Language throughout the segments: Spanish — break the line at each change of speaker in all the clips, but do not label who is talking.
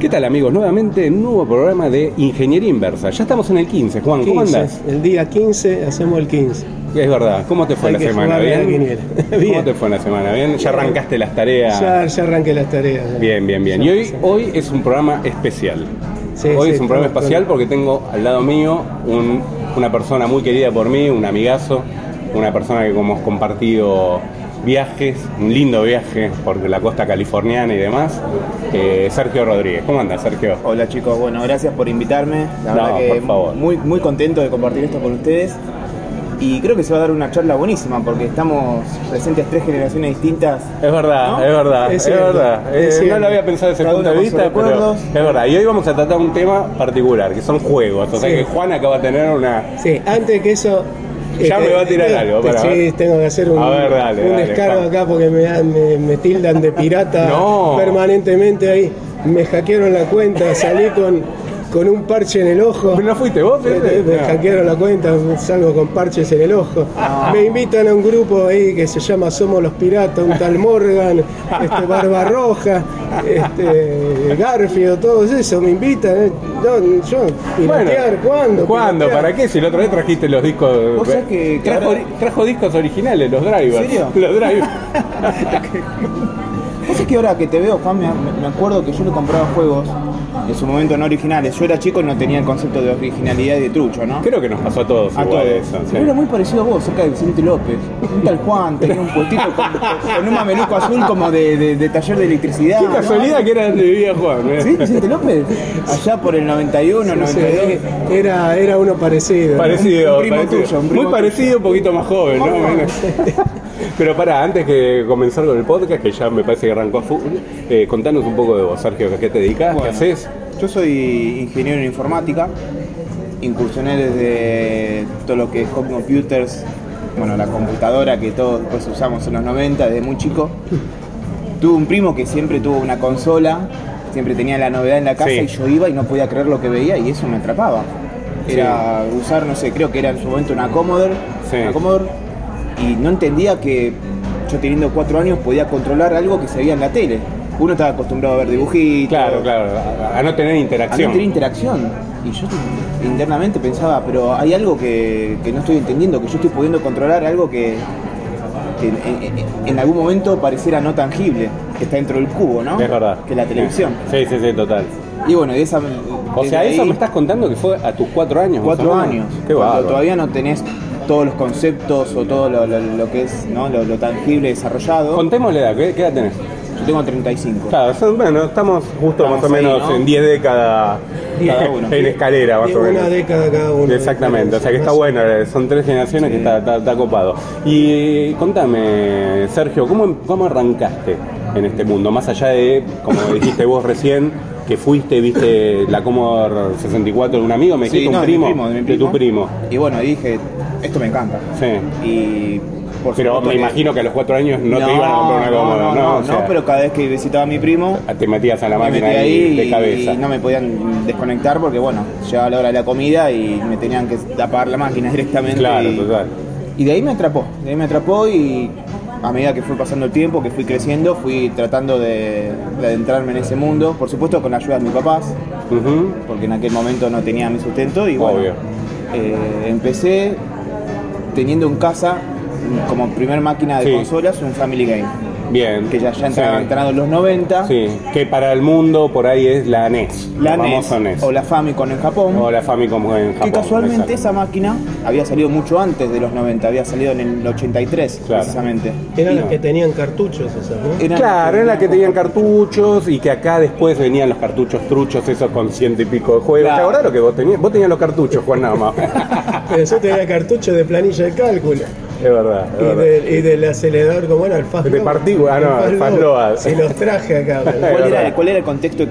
¿Qué tal amigos? Nuevamente nuevo programa de Ingeniería Inversa. Ya estamos en el 15. Juan, ¿cómo
15,
andás?
El día 15 hacemos el 15.
Es verdad. ¿Cómo te fue
Hay
la semana? ¿Bien? ¿Cómo te fue la semana? ¿Bien? ¿Ya arrancaste las tareas?
Ya, ya arranqué las tareas. ya.
Bien, bien, bien. Y hoy, hoy es un programa especial.
Sí,
hoy
sí,
es un programa
con-
porque tengo al lado mío un- una persona muy querida por mí, un amigazo, una persona que como hemos compartido viajes, un lindo viaje por la costa californiana y demás, eh, Sergio Rodríguez. ¿Cómo andas, Sergio?
Hola chicos, bueno, gracias por invitarme. La
No,
verdad que
por favor.
muy muy contento de compartir esto con ustedes. Y creo que se va a dar una charla buenísima porque estamos presentes tres generaciones distintas.
Es verdad,
¿No?
es verdad,
Es
verdad.
es
Eh, no lo había pensado desde ese punto de vista, pero es verdad. Y hoy vamos a tratar un tema particular, que son juegos. O sea
Sí.
que Juan acaba de tener una...
Sí, antes que eso.
Ya me va a tirar algo, para
sí,
ver.
tengo que hacer un,
ver, dale,
un
dale,
descargo acá porque me, me, me tildan de pirata
No.
permanentemente ahí. Me hackearon la cuenta, salí con, con un parche en el ojo.
¿No fuiste vos?
Me, me
No.
hackearon la cuenta, salgo con parches en el ojo.
Ah.
Me invitan a un grupo ahí que se llama Somos los Piratas, un tal Morgan, este Barbarroja, este, Garfield, todos eso, me invitan. eh. No, yo, piratear, ¿cuándo?
¿Cuándo?
Piratear.
¿Para qué? Si la otra vez trajiste los discos.
Vos sabés que- que
trajo,
ahora-
trajo discos originales, los drivers.
¿En serio?
Los drivers.
Vos sabés que ahora que te veo, Juan, me, me acuerdo que yo le compraba juegos en su momento no originales. Yo era chico y no tenía el concepto de originalidad y de trucho, ¿no?
Creo que nos pasó a todos
A
igual
todos.
eso. sí.
Era muy parecido a vos, cerca de Vicente López. Un tal Juan, tenía un puestito con, con un mameluco azul como de, de- de taller de electricidad.
Qué
¿no?
casualidad que era donde vivía Juan. ¿eh?
¿Sí? ¿Vicente López? Allá por el 91,
Sí,
92.
Era, era uno parecido. ¿no?
Parecido,
Un primo
parecido.
tuyo, un
muy
primo
parecido, un poquito más joven, ¿no? Pero para, antes que comenzar con el podcast, que ya me parece que arrancó a full, eh, contanos un poco de vos, Sergio, ¿a qué te dedicas? ¿Qué haces?
Yo soy ingeniero en informática. Incursioné desde todo lo que es home computers, bueno, la computadora que todos después usamos en los 90, desde muy chico. Tuve un primo que siempre tuvo una consola, siempre tenía la novedad en la casa
Sí.
y yo iba y no podía creer lo que veía y eso me atrapaba. Era usar, no sé, creo que era en su momento una Commodore,
Sí.
una Commodore, y no entendía que yo teniendo cuatro años podía controlar algo que se veía en la tele. Uno estaba acostumbrado a ver dibujitos,
Claro, claro, a, a no tener
a no
interacción.
tener interacción. Y yo internamente pensaba, pero hay algo que, que no estoy entendiendo, que yo estoy pudiendo controlar algo que, que en, en- en algún momento pareciera no tangible, que está dentro del cubo, ¿no?
Es verdad.
Que es la televisión.
Sí, sí, sí, total.
Y bueno, de esa...
O sea, eso
ahí,
me estás contando que fue a tus cuatro años.
Cuatro años.
Qué
cuando todavía no tenés todos los conceptos o todo lo, lo- lo que es ¿no? lo, lo tangible desarrollado.
Contemos la edad, ¿qué, qué edad tenés?
Yo tengo 35.
Claro, son- bueno, estamos justo
Estamos
más o
ahí,
menos
¿no?
en 10 décadas
Cada uno.
en escalera, más o menos.
una década cada uno.
Exactamente, o sea que está bueno, son tres generaciones que está, está- está copado. Y contame, Sergio, ¿cómo, ¿cómo arrancaste en este mundo? Más allá de, como dijiste vos recién, que fuiste, viste la Commodore 64 de un amigo, me dijiste
Sí,
un
de
primo,
mi primo, de mi
de tu primo.
Y bueno, dije, esto me encanta.
Sí.
Y por
Pero me
que-
imagino que a los cuatro años no, te iban a comprar una Commodore, ¿no?
No, no,
O sea,
pero cada vez que visitaba a mi primo,
te metías a la
me
máquina ahí de cabeza.
y no me podían desconectar porque, bueno, llegaba la hora de la comida y me tenían que apagar la máquina directamente.
Claro,
y,
total.
y de ahí me atrapó, de ahí me atrapó y a medida que fue pasando el tiempo, que fui creciendo, fui tratando de, de adentrarme en ese mundo, por supuesto con la ayuda de mis papás, porque en aquel momento no tenía mi sustento y bueno,
Obvio.
eh, empecé teniendo en casa como primer máquina de
Sí.
consolas un Family Game,
Bien.
que ya, ya entraba
Sí.
entrando en los 90,
Sí, que para el mundo por ahí es la NES.
la
la
NES,
NES.
o la Famicom en Japón,
O la Famicom en Japón.
que casualmente esa máquina había salido mucho antes de los 90, había salido en el 83
Claro.
precisamente.
Eran las que tenían cartuchos esas, ¿no?
eran-
Claro, era la que tenían cartuchos y que acá después venían los cartuchos truchos, esos con ciento y pico de juegos.
Claro.
¿Te acordás lo que vos tenías? Vos tenías los cartuchos, Juan nada más.
Pero yo tenía cartuchos de planilla de cálculo.
Es verdad, es
Y,
verdad.
de- y del acelerador, como era el Fast
De partícula, ah, no, el Fast.
Sí, los traje acá.
¿Cuál era,
verdad.
cuál era el contexto eh,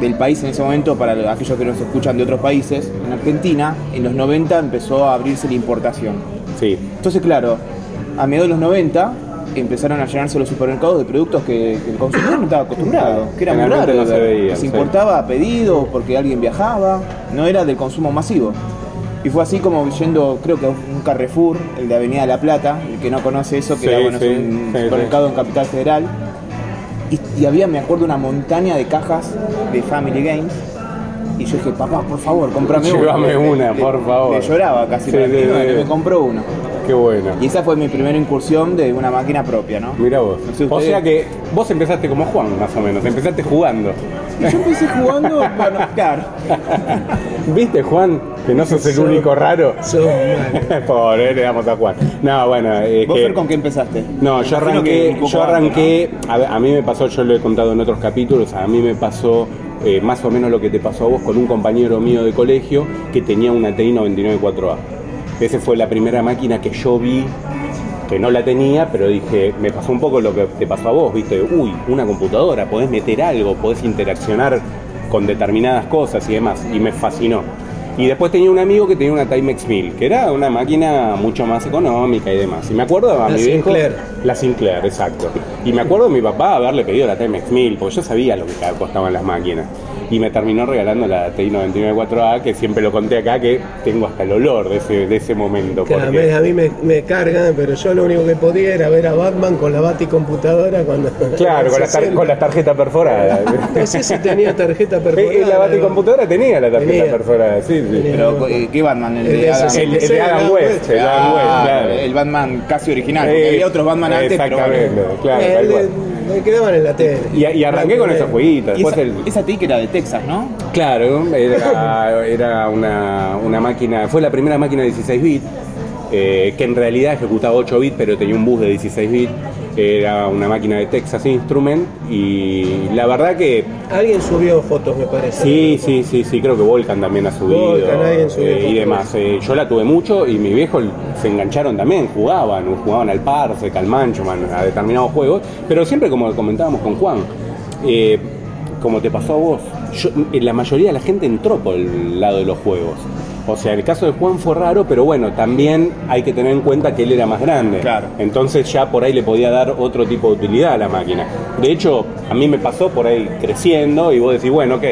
del país en ese momento para aquellos que nos escuchan de otros países? En Argentina, en los 90 empezó a abrirse la importación.
Sí,
Entonces, claro, a mediados de los 90 empezaron a llenarse los supermercados de productos que, que el consumidor no estaba acostumbrado, que era muy raro.
no se veía,
que se
sí.
importaba a pedido porque alguien viajaba, no era del consumo masivo. Y fue así como yendo, creo que a un Carrefour, el de Avenida La Plata, el que no conoce eso, que
Sí,
era bueno,
sí,
un
sí,
supermercado en Capital Federal. Y, y había, me acuerdo, una montaña de cajas de Family Games. Y yo dije, papá, por favor, cómprame una. Le-
una,
le-
por favor.
Le lloraba casi para mí, me compró uno.
Qué bueno.
Y esa fue mi primera incursión de una máquina propia, ¿no?
Mira vos.
No sé
o sea que vos empezaste como Juan, más o menos. Empezaste jugando.
Y yo empecé jugando, bueno, claro.
¿Viste, Juan? Que no sos el único raro.
Malo.
Pobre, le damos a Juan. No, bueno, es
¿Vos,
que...
Fer, con qué empezaste?
No, yo arranqué, yo arranqué, a mí me pasó, yo lo he contado en otros capítulos, a mí me pasó eh, más o menos lo que te pasó a vos con un compañero mío de colegio que tenía una TI 994A. Esa fue la primera máquina que yo vi, que no la tenía, pero dije, me pasó un poco lo que te pasó a vos, viste, uy, una computadora, podés meter algo, podés interaccionar con determinadas cosas y demás, y me fascinó. Y después tenía un amigo que tenía una Timex 1000, que era una máquina mucho más económica y demás. Y me acuerdo a
La
mi viejo-
Sinclair.
la Sinclair, exacto. Y me acuerdo de mi papá haberle pedido la Timex 1000, porque yo sabía lo que costaban las máquinas. Y me terminó regalando la TI 994A, que siempre lo conté acá, que tengo hasta el olor de ese, de ese momento.
Que a
porque-
mí, a mí me, me cargan, pero yo lo único que podía era ver a Batman con la baticomputadora cuando.
Claro, con la, tar-
60.
con la tarjeta perforada.
No sé si tenía tarjeta perforada.
la baticomputadora tenía la tarjeta
Tenía.
perforada, sí, sí.
Pero, ¿qué Batman? El
El
de Adam.
El, el de Adam West, el de Adam West,
Ah,
claro.
El Batman casi original, porque
Eh,
había otros Batman antes, pero bueno.
Exactamente, claro,
Eh,
tal cual.
me quedaban en la tele.
Y, y arranqué con esos jueguitos.
Esa,
el,
esa TIC era de Texas, ¿no?
Claro, era, era una, una máquina, fue la primera máquina de 16 bits, eh, que en realidad ejecutaba 8 bits, pero tenía un bus de 16 bits. Era una máquina de Texas Instrument y la verdad que
Alguien subió fotos, me parece.
sí, sí, sí, sí, creo que Volcan también ha subido
Volcan, alguien subió
eh, y
fotos.
demás. Eh, yo la tuve mucho y mis viejos se engancharon también, jugaban, jugaban al Parsec, al Manchoman, a determinados juegos, pero siempre como comentábamos con Juan, eh, como te pasó a vos, yo- eh, la mayoría de la gente entró por el lado de los juegos. O sea, el caso de Juan fue raro, pero bueno, también hay que tener en cuenta que él era más grande.
Claro.
Entonces ya por ahí le podía dar otro tipo de utilidad a la máquina. De hecho, a mí me pasó por ahí creciendo y vos decís, bueno, ok,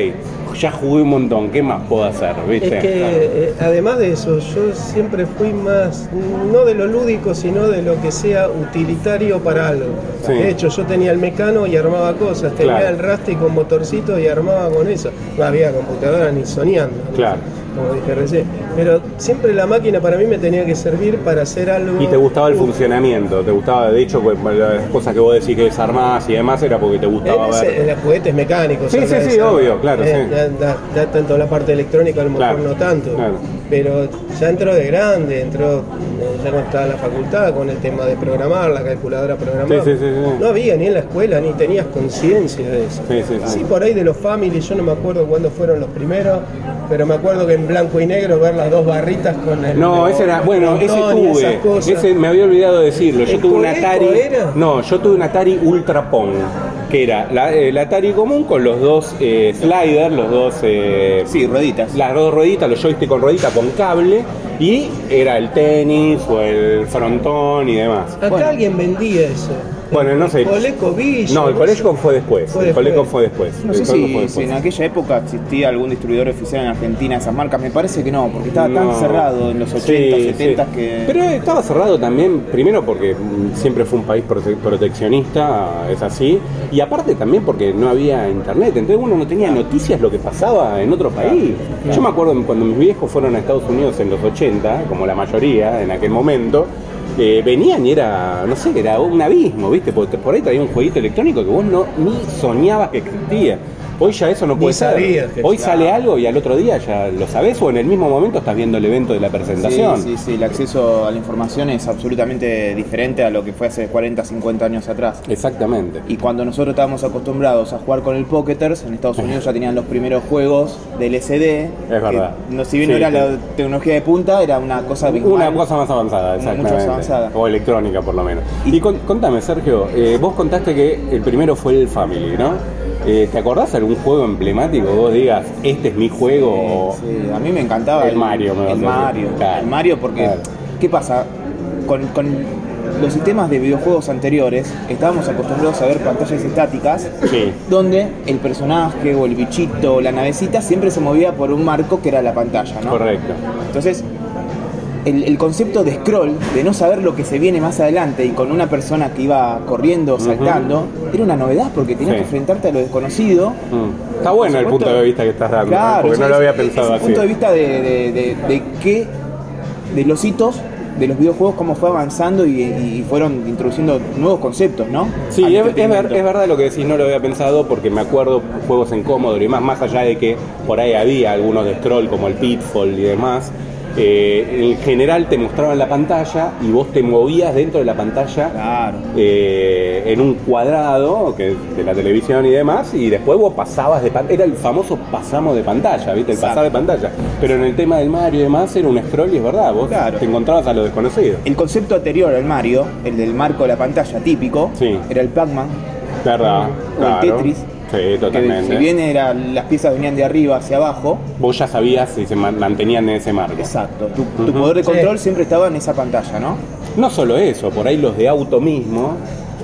ya jugué un montón, ¿qué más puedo hacer? ¿Viste?
Es que eh, además de eso, yo siempre fui más, no de lo lúdico, sino de lo que sea utilitario para algo.
Sí.
De hecho, yo tenía el mecano y armaba cosas, tenía
Claro.
el Rasty con motorcito y armaba con eso. No había computadora ni soñando. ¿no?
Claro.
Como dije recién. Pero siempre la máquina para mí me tenía que servir para hacer algo.
Y te gustaba el funcionamiento, te gustaba, de hecho, pues, las cosas que vos decís que desarmás y demás era porque te gustaba
En, ese-
ver.
en los juguetes mecánicos.
Sí, sí, sí,
esa-
obvio, claro, sí.
ya- ya- ya tanto la parte electrónica a lo mejor
Claro,
no tanto.
claro.
Pero ya entró de grande, entró eh, ya cuando estaba en la facultad con el tema de programar, la calculadora programada.
Sí, sí.
No había ni en la escuela, ni tenías conciencia de eso.
Sí, sí, sí.
Sí, por ahí de los family, yo no me acuerdo cuándo fueron los primeros, pero me acuerdo que en blanco y negro ver las dos barritas con el.
No, ese era, bueno, ese tuve, ese me había olvidado decirlo, yo
¿El
tuve un Atari,
era?
no, yo tuve un Atari Ultra Pong, que era la, el Atari común con los dos eh, sliders, los dos, eh,
Sí, rueditas.
las dos rueditas, los joystick con ruedita con cable, y era el tenis o el frontón y demás.
Acá
Bueno.
alguien vendía eso.
Bueno, no sé.
Coleco Villa.
No, el. Coleco fue después,
Fue
el Coleco fue después.
No sé si, en aquella época existía algún distribuidor oficial en Argentina de esas marcas. Me parece que no, porque estaba
No.
tan cerrado en los 80,
Sí,
70
sí.
que.
Pero estaba cerrado también, primero porque siempre fue un país prote- proteccionista, es así, y aparte también porque no había internet, entonces uno no tenía noticias lo que pasaba en otro país. Yo me acuerdo cuando mis viejos fueron a Estados Unidos en los 80, como la mayoría en aquel momento, eh, venían y era, no sé, era un abismo, ¿viste? Porque por ahí traía un jueguito electrónico que vos no ni soñabas que existía. Hoy ya eso no puede ser. Hoy sale algo y al otro día ya lo sabés o en el mismo momento estás viendo el evento de la presentación.
Sí, sí, sí, el acceso a la información es absolutamente diferente a lo que fue hace 40, 50 años atrás.
Exactamente.
Y cuando nosotros estábamos acostumbrados a jugar con el Pocketers, en Estados Unidos ya tenían los primeros juegos del SD.
Es verdad.
que no, si bien
Sí,
no era
sí.
la tecnología de punta, era una cosa
Una
abismal.
cosa más avanzada,
Mucho más
exactamente.
avanzada.
O electrónica, por lo menos.
Y-
Y, con- contame, Sergio, eh, vos contaste que el primero fue el Family, ¿no? Eh, ¿Te acordás de algún juego emblemático vos digas, este es mi juego? o-
Sí, a mí me encantaba
El Mario, me
el. Mario,
Claro.
el Mario porque
Claro.
¿qué pasa? Con, con los sistemas de videojuegos anteriores estábamos acostumbrados a ver pantallas estáticas
Sí.
donde el personaje o el bichito o la navecita siempre se movía por un marco que era la pantalla, ¿no?
Correcto.
Entonces, el, el concepto de scroll, de no saber lo que se viene más adelante y con una persona que iba corriendo, saltando, era una novedad porque tenías
Sí.
que enfrentarte a lo desconocido.
Mm. Está bueno el punto de vista que estás dando, ¿eh?
Claro,
porque no lo había pensado así.
punto de vista de, de, de, de qué, de los hitos de los videojuegos, cómo fue avanzando y, y fueron introduciendo nuevos conceptos, ¿no?
Sí, es, es ver- es verdad lo que decís, no lo había pensado porque me acuerdo juegos en Commodore y más, más allá de que por ahí había algunos de scroll como el Pitfall y demás. Eh, en general te mostraban la pantalla y vos te movías dentro de la pantalla
Claro.
eh, en un cuadrado que de la televisión y demás y después vos pasabas de pantalla, era el famoso pasamos de pantalla, ¿viste? El pasar de pantalla. Pero en el tema del Mario y demás era un scroll y es verdad, vos
Claro.
te encontrabas a lo desconocido.
El concepto anterior al Mario, el del marco de la pantalla típico,
Sí.
era el Pac-Man,
¿Verdad?
o
Claro.
el Tetris.
Sí,
que
totalmente.
si bien era, las piezas venían de arriba hacia abajo,
vos ya sabías si se man- mantenían en ese marco.
exacto, tu, poder de
Sí.
control siempre estaba en esa pantalla, ¿no?
No solo eso, por ahí los de auto mismo,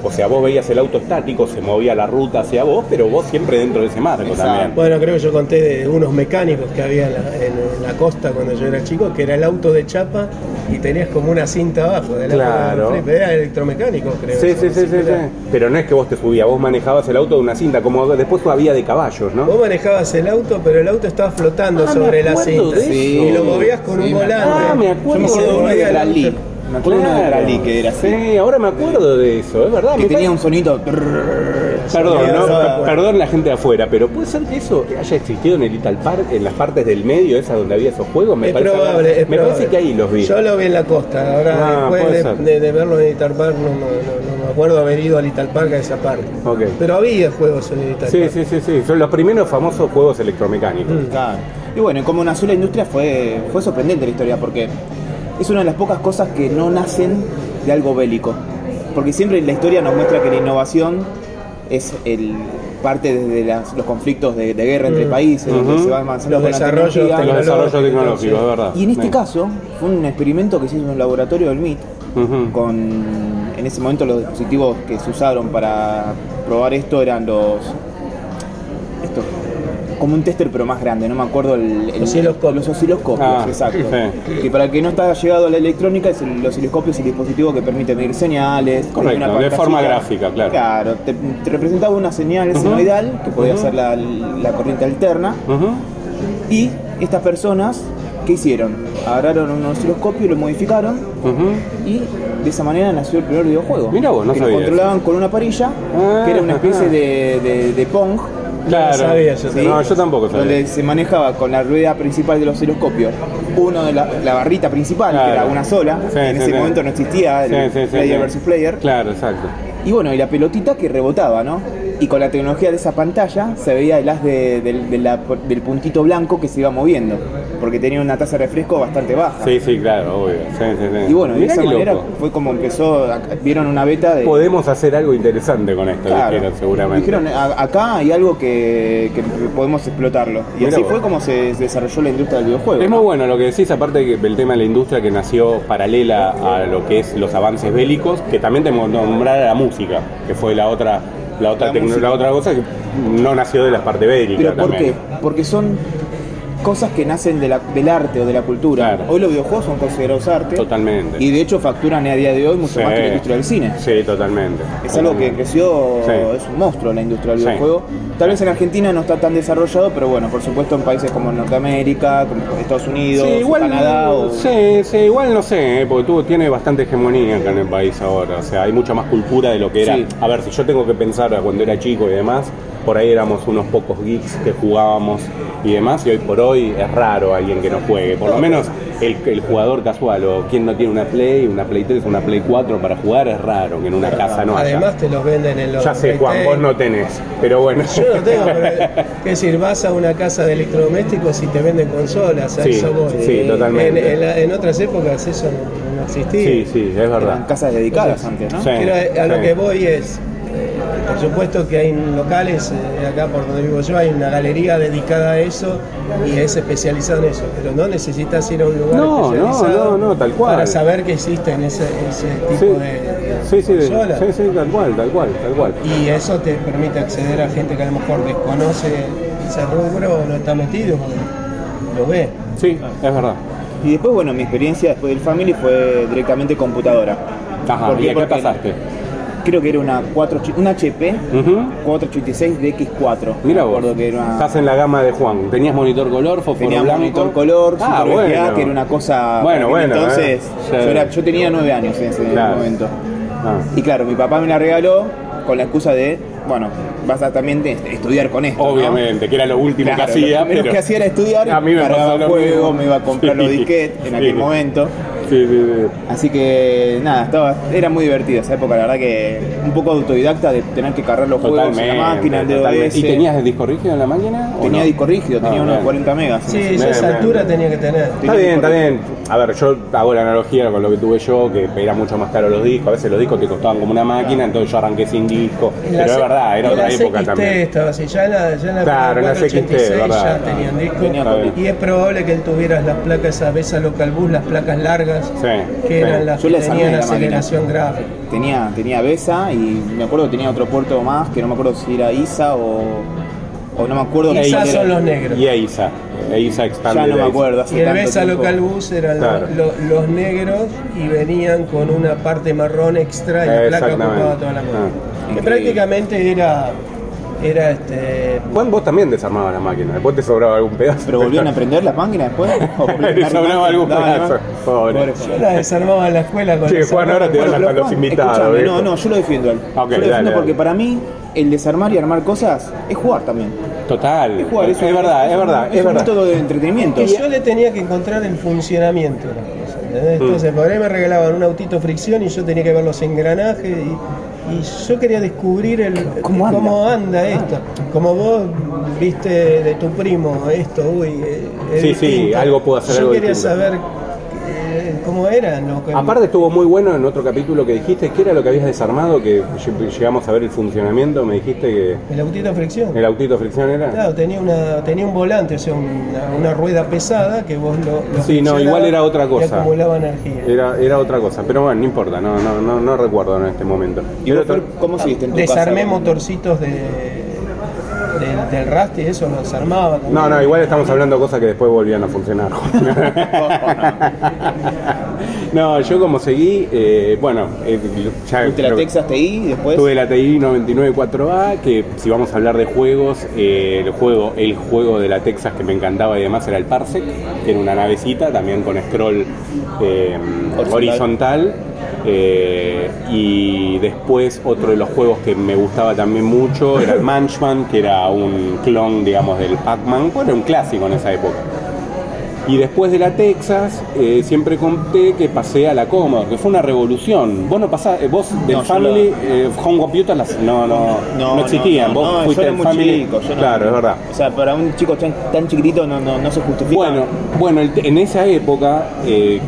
o sea, vos veías el auto estático, se movía la ruta hacia vos, pero vos siempre dentro de ese marco
Exacto.
también.
Bueno, creo que yo conté de unos mecánicos que había en la, en la costa cuando yo era chico, que era el auto de chapa y tenías como una cinta abajo. De la
Claro.
Era electromecánico, creo.
Sí, sí, sí, sí, sí. Pero no es que vos te subías, vos manejabas el auto de una cinta, como después había de caballos, ¿no?
Vos manejabas el auto, pero el auto estaba flotando
Ah, me
sobre la cinta.
de eso.
Y lo movías con
Sí,
un
me
volante.
Ah, me
Yo
acuerdo
me
Y se
acuerdo de uno de
el.
Me acuerdo de de
Claro.
Rally que era así.
Sí, ahora me acuerdo de eso, es verdad.
Que
me
tenía un sonido.
Perdón, ¿no? perdón la gente de afuera, pero puede ser que eso haya existido en el Little Park, en las partes del medio, esas donde había esos juegos. Me
es
parece,
probable, es
me
probable.
parece que ahí los vi.
Yo lo vi en la costa. Ahora,
Ah,
después de, de- de verlo en Little Park, no, no- no- no me acuerdo haber ido a Little Park a esa parte.
Ok.
Pero había juegos en Little
Sí,
Park.
sí, sí, sí. Son los primeros famosos juegos electromecánicos.
Mm.
Claro. Y bueno, como nació la industria fue, fue sorprendente la historia porque es una de las pocas cosas que no nacen de algo bélico. Porque siempre la historia nos muestra que la innovación es el parte desde las- los conflictos de, de guerra entre
Mm.
países, donde se va avanzando
Los desarrollos Tecnológico,
tecnológicos, es verdad.
Y en este caso fue un experimento que se hizo en un laboratorio del MIT con en ese momento los dispositivos que se usaron para probar esto eran los estos como un tester pero más grande, no me acuerdo el, el-
Osciloscopios.
los osciloscopios,
Ah,
exacto.
sí.
Que para el que no está llegado a la electrónica, es el, el osciloscopio es el dispositivo que permite medir señales.
Correcto,
tiene una
de forma gráfica, claro.
Claro, te, te representaba una señal
Ujú.
senoidal que podía ser la, la corriente alterna. Y estas personas, ¿qué hicieron? Agarraron un osciloscopio y lo modificaron y de esa manera nació el primer videojuego.
Mirá vos, no
que
sabía
lo controlaban con una parilla,
Ah,
que era una especie
ajá.
de, de, de Pong.
Claro.
sabía yo
¿sí?
No, yo tampoco sabía.
Donde se manejaba con la rueda principal del osciloscopio, uno de la, la barrita principal,
Claro.
que era una sola,
Sí,
en
sí,
ese
sí.
momento no existía el
Sí, sí, sí,
player
sí.
versus player.
Claro, exacto.
Y bueno, y la pelotita que rebotaba, ¿no? Y con la tecnología de esa pantalla se veía el haz de- del- de la- del puntito blanco que se iba moviendo, porque tenía una tasa de refresco bastante baja.
Sí, sí, claro, obvio. Sí, sí, sí.
Y bueno, de
Mirá
esa
qué
manera
loco.
fue como empezó, vieron una beta de...
Podemos hacer algo interesante con esto,
Claro.
dijeron seguramente.
Dijeron, "A- acá hay algo que, que podemos explotarlo. Y
Mirá
así
vos.
fue como se, desarrolló la industria del videojuego.
Es muy bueno lo que decís, aparte de del tema de la industria que nació paralela a lo que es los avances bélicos, que también tenemos que nombrar a la música, que fue la otra la otra
La
otra cosa que no nació de la parte bélica
¿Pero por
también.
qué? Porque son cosas que nacen de la- del arte o de la cultura.
Claro.
Hoy los videojuegos son considerados arte.
Totalmente.
Y de hecho facturan a día de hoy mucho
Sí.
más que la industria del cine.
Sí, totalmente.
Es algo que creció,
Sí.
es un monstruo la industria del videojuego. Tal vez en Argentina no está tan desarrollado, pero bueno, por supuesto en países como Norteamérica, como Estados Unidos,
igual,
Canadá o...
sí, sí, igual no sé, eh, porque tú tiene bastante hegemonía acá en el país ahora. O sea, hay mucha más cultura de lo que era. A ver, si yo tengo que pensar cuando era chico y demás, por ahí éramos unos pocos geeks que jugábamos y demás, y hoy por hoy es raro alguien que no juegue. Por lo menos el, el jugador casual o quien no tiene una Play, una Play 3, una Play 4 para jugar es raro que en una casa no haya.
Además te los venden en los
ya sé, Juan, vos no tenés, pero bueno.
Yo no tengo, pero es decir, vas a una casa de electrodomésticos y te venden consolas, a
Sí,
eso voy.
sí, totalmente.
En, en la- en otras épocas eso no, no existía.
Sí, sí, es verdad.
Eran casas dedicadas antes, ¿no?
Sí.
Pero a, a lo que voy es, por supuesto que hay locales, eh, acá por donde vivo yo, hay una galería dedicada a eso y es especializada en eso, pero no necesitas ir a un lugar
No, no,
especializado
no, no, tal cual.
para saber que existen ese, ese
Sí,
tipo de
sí, sí,
consolas.
sí, sí, tal cual, tal cual, tal cual.
Y eso te permite acceder a gente que a lo mejor desconoce ese rubro o no está metido, lo ve.
Sí, es verdad.
Y después, bueno, mi experiencia después del Family fue directamente computadora.
Ajá,
¿Por qué?
¿y a qué pasaste?
Creo que era una 4, un HP
Ujú.
486 DX4.
Mira vos,
que era una-
estás en la gama de Juan. ¿Tenías monitor color, fósforo
Tenía
blanco?
monitor color,
ah,
VGA, que era una cosa.
Bueno, bueno,
Entonces,
eh.
yo,
Sí.
era- yo tenía 9 años en ese
Claro.
momento.
Ah.
Y claro, mi papá me la regaló con la excusa de, bueno, vas a también estudiar con esto. ¿no?
Obviamente, que era lo último
Claro,
que hacía.
Lo
pero-
que hacía era estudiar,
A mí me
cargaba
mismo.
me iba a comprar los disquetes en
sí.
aquel momento.
Sí, sí, sí.
Así que nada, estaba, era muy divertido esa época, la verdad que un poco autodidacta de tener que cargar los juegos en la máquina, el
totalmente.
DOS.
¿Y tenías disco rígido en la máquina?
Tenía
no?
disco rígido, tenía
Ah,
unos
bien.
40 megas.
Sí, esa
bien,
altura
bien.
tenía que tener.
Está bien, está bien. A ver, yo hago la analogía con lo que tuve yo, que era mucho más caro los discos. A veces los discos te costaban como una máquina, entonces yo arranqué sin disco.
En
Pero es verdad, era
en
otra época
XT
también.
estaba así, ya en la, ya en la
Claro, en las
486
XT,
ya
verdad.
tenían disco.
Tenía.
Y es probable que tuvieras las placas a Besa Local Bus, las placas largas,
Sí,
que
sí.
eran las
Yo
que tenían
en la
aceleración gráfica.
Tenía, tenía BESA y me acuerdo que tenía otro puerto más, que no me acuerdo si era ISA o, o no me acuerdo.
ISA son los negros.
Y EISA. EISA Expanded
Ya no me acuerdo. hace
Y el Besa. Local Bus eran lo-
Claro.
lo- los negros y venían con una parte marrón extra y la placa ocupaba toda la
Ah.
máquina. Que prácticamente era, era este,
Juan, vos también desarmabas la máquina, después te sobraba algún pedazo.
¿Pero volvieron a aprender las máquinas después? ¿O a
sobraba algún pedazo. Pobre.
Pobre
yo la desarmaba en la escuela con
Che,
los
Juan, ahora te dan
Bueno, pero
los invitados.
no, no, yo lo defiendo a él.
Ok,
yo lo
dale,
defiendo
dale.
porque para mí el desarmar y armar cosas es jugar también.
Total.
Es jugar,
es, verdad, es,
un-
verdad,
es,
es
un
verdad.
método de entretenimiento.
que yo le tenía que encontrar el funcionamiento de las cosas.
Mm.
Entonces, por ahí me regalaban un autito fricción y yo tenía que ver los engranajes y, y yo quería descubrir el,
¿Cómo anda?
anda esto. Como vos viste de tu primo esto, uy, eh, es
Sí, sí, algo puedo hacer,
Yo
algo
quería
distinto.
saber cómo eran.
Aparte estuvo muy bueno en otro capítulo que dijiste, ¿qué era lo que habías desarmado? Que lle- llegamos a ver el funcionamiento, me dijiste que
el autito fricción.
el autito fricción era.
Claro, tenía, una, tenía un volante, o sea, una, una rueda pesada que vos lo, lo
Sí, no, igual era otra
Y
cosa.
acumulaba energía.
Era, era otra cosa, pero bueno, no importa, no, no, no, no recuerdo en este momento.
¿Y
otra-
Fer, cómo seguiste en tu
Desarmé
casa?
motorcitos de, y eso lo desarmaba. también.
No, no, igual estamos hablando de cosas que después volvían a funcionar. no, yo como seguí, eh, bueno, eh, ya
¿Tuviste la Texas TI después?
Tuve la TI 994A, que si vamos a hablar de juegos, eh, el juego el juego de la Texas que me encantaba y demás era el Parsec, que era una navecita también con scroll eh,
Horizontal.
horizontal. Eh, y después otro de los juegos que me gustaba también mucho era el Munchman, que era un clon, digamos, del Pac-Man. Bueno, era un clásico en esa época. Y después de la Texas, eh, siempre conté que pasé a la Commodore, que fue una revolución. Vos no pasás, eh, vos del
No,
Family,
la-
eh, Home Computer las- no, no, no, existían.
no,
vos
no,
fuiste
yo era
del
muy
Family.
chico, yo no-
claro, es verdad.
O sea, para un chico tan, tan chiquitito no, no, no se justifica.
Bueno, bueno, en esa época,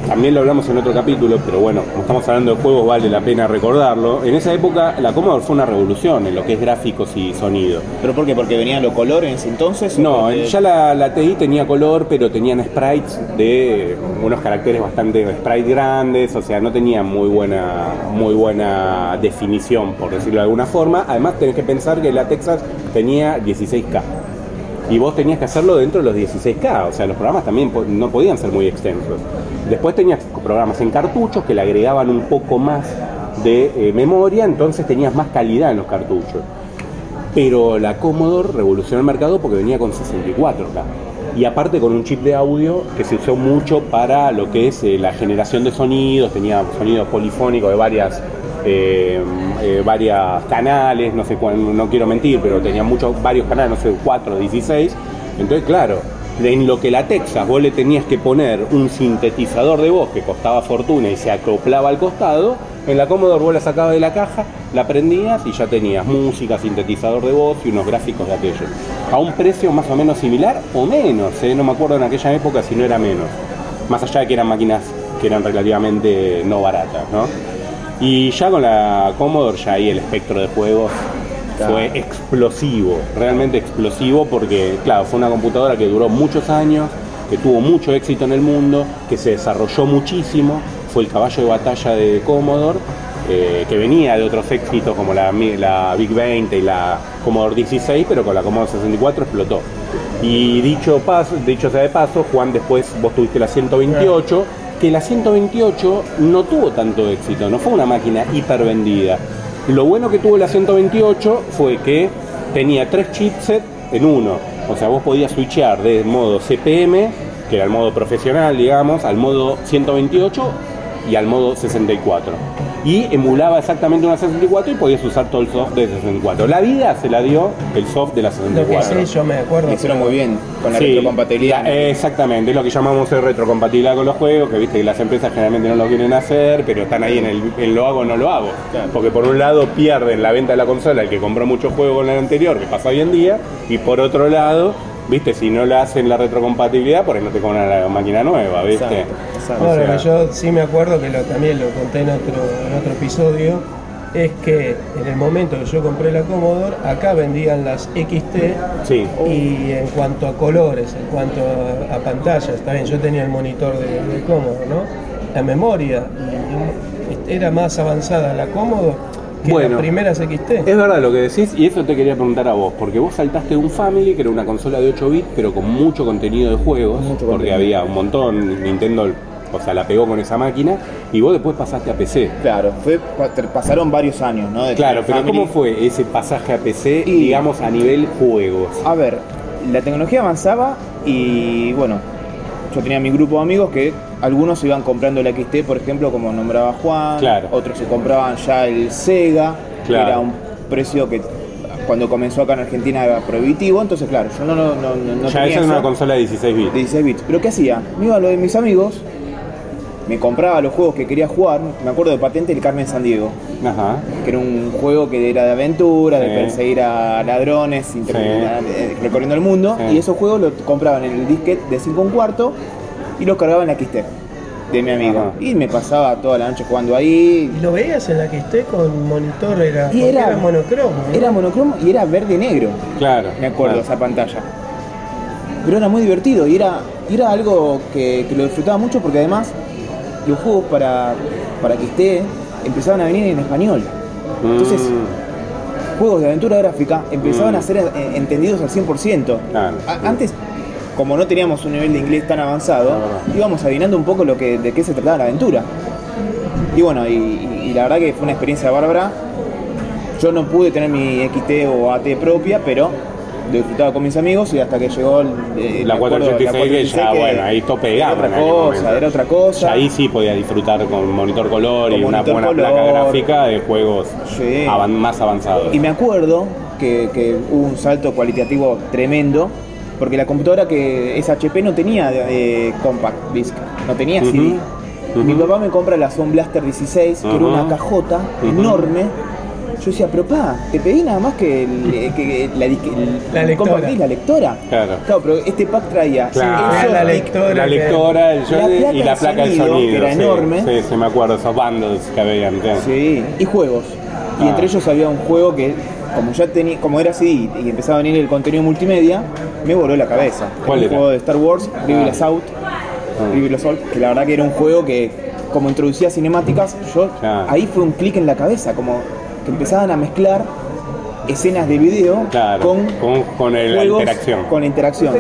también lo hablamos en otro capítulo, pero bueno, como estamos hablando de juegos, vale la pena recordarlo. En esa época, la Commodore fue una revolución en lo que es gráficos y sonido.
¿Pero por qué? ¿Porque venían los colores en ese entonces?
No,
porque-
ya la, la TI tenía color, pero tenían sprites de unos caracteres bastante sprite grandes, o sea, no tenían muy buena, muy buena definición, por decirlo de alguna forma. Además, tenés que pensar que la Texas tenía 16K. Y vos tenías que hacerlo dentro de los 16K, o sea, los programas también no podían ser muy extensos. Después tenías programas en cartuchos que le agregaban un poco más de eh, memoria, entonces tenías más calidad en los cartuchos. Pero la Commodore revolucionó el mercado porque venía con 64K. Y aparte con un chip de audio que se usó mucho para lo que es eh, la generación de sonidos, tenía sonidos polifónicos de varias, eh, eh, varias canales, no sé cuán, no quiero mentir, pero tenía muchos, varios canales, no sé, 4, 16. Entonces, claro, en lo que la Texas vos le tenías que poner un sintetizador de voz que costaba fortuna y se acoplaba al costado, en la Commodore vos la sacabas de la caja, la prendías y ya tenías música, sintetizador de voz y unos gráficos de aquello. A un precio más o menos similar o menos, ¿eh? no me acuerdo en aquella época si no era menos. Más allá de que eran máquinas que eran relativamente no baratas, ¿no? Y ya con la Commodore ya ahí el espectro de juegos fue explosivo, realmente explosivo porque, claro, fue una computadora que duró muchos años, que tuvo mucho éxito en el mundo, que se desarrolló muchísimo, fue el caballo de batalla de Commodore, eh, que venía de otros éxitos como la, Big 20 y la Commodore 16, pero con la Commodore 64 explotó. Y dicho, paso, dicho sea de paso, Juan, después vos tuviste la 128, que la 128 no tuvo tanto éxito, no fue una máquina hiper vendida. Lo bueno que tuvo la 128 fue que tenía tres chipsets en uno. O sea, vos podías switchear de modo CPM, que era el modo profesional, digamos, al modo 128 y al modo 64. Y emulaba exactamente una 64 y podías usar todo el soft de 64. La vida se la dio el soft de la
Lo que
64.
sí, yo me acuerdo.
Lo hicieron muy bien con la
Sí,
retrocompatibilidad.
la- exactamente, es lo que llamamos el retrocompatibilidad con los juegos, que viste que las empresas generalmente no lo quieren hacer, pero están ahí en el en lo hago o no lo hago.
Claro.
Porque por un lado pierden la venta de la consola el que compró muchos juegos con el anterior, que pasa hoy en día, y por otro lado, viste, si no le hacen la retrocompatibilidad, por ahí no te compran la máquina nueva, viste.
Exacto, exacto.
Bueno,
O sea-
que yo sí me acuerdo que lo, también lo conté en otro, en otro episodio, es que en el momento que yo compré la Commodore, acá vendían las XT
Sí.
y en cuanto a colores, en cuanto a, a pantallas, bien, yo tenía el monitor de, de Commodore, ¿no? La memoria era más avanzada la Commodore que
Bueno.
las primeras XT.
Es verdad lo que decís y eso te quería preguntar a vos, porque vos saltaste de un Family, que era una consola de 8 bits, pero con mucho contenido de juegos,
Mucho
porque
contenido.
había un montón, Nintendo, o sea, la pegó con esa máquina, y vos después pasaste a PC.
Claro, fue, pa- pasaron varios años, ¿no? De
Claro, pero
Family.
¿cómo fue ese pasaje a PC,
Y-
digamos, a nivel juegos?
A ver, la tecnología avanzaba y bueno, yo tenía mi grupo de amigos que algunos se iban comprando la XT, por ejemplo, como nombraba Juan,
Claro.
otros se compraban ya el Sega,
Claro.
que era un precio que cuando comenzó acá en Argentina era prohibitivo, entonces claro, yo no, no, no, no
ya
tenía
esa es una consola de 16 bits.
16 bits. Pero ¿qué hacía? Me iba a lo de mis amigos, me compraba los juegos que quería jugar, me acuerdo de patente el Carmen San Diego.
Ajá.
que era un juego que era de aventura, de perseguir a ladrones,
Sí.
eh, recorriendo el mundo,
Sí.
y esos juegos los compraban en el disquete de 5 un cuarto y los cargaban en la XT de mi amigo.
Ajá.
Y me pasaba toda la noche jugando ahí.
¿Y lo veías en la XT con monitor? Era,
Y era-
era monocromo. ¿no?
Era monocromo y era verde y negro,
Claro.
me acuerdo,
claro.
esa pantalla. Pero era muy divertido y era, y era algo que, que lo disfrutaba mucho porque además los juegos para, para XT empezaban a venir en español. Entonces,
Mm,
juegos de aventura gráfica empezaban
Mm.
a ser eh, entendidos al 100%.
Claro,
A-
sí.
Antes, como no teníamos un nivel de inglés tan avanzado,
Ah.
íbamos adivinando un poco lo que, de qué se trataba la aventura. Y bueno, y, y- y la verdad que fue una experiencia bárbara. Yo no pude tener mi XT o AT propia, pero disfrutaba con mis amigos y hasta que llegó el, eh,
La
me acuerdo,
486 que ya, bueno, ahí tope de
era otra cosa,
momento.
era otra cosa.
Ya ahí sí podía disfrutar con monitor color y una buena
color.
placa gráfica de juegos
Sí.
más avanzados.
Y me acuerdo que, que hubo un salto cualitativo tremendo, porque la computadora que es HP no tenía eh, compact disc, no tenía CD. Mi papá me compra la Sound Blaster 16, que era una cajota enorme. Yo decía, pero pa, te pedí nada más que, el- eh, que la, el-
lectora.
la.
Claro.
Claro, pero este pack traía
Claro.
el
La lectora.
La lectora, el joystick y la placa de
sonido,
sonido.
que era
sí,
enorme.
Sí, sí, me acuerdo, esos bundles que habían. sí.
Sí, y juegos. Y
Ah.
entre ellos había un juego que, como ya tenía, como era CD y empezaba a venir el contenido multimedia, me voló la cabeza.
¿Cuál
un
era?
juego de Star Wars, Rebel
Ah.
Assault,
Ah.
Rebel Assault, que la verdad que era un juego que, como introducía cinemáticas, yo ahí fue un clic en la cabeza, como que empezaban a mezclar escenas de video
Claro,
con
con, con el- la interacción.
Con la interacción.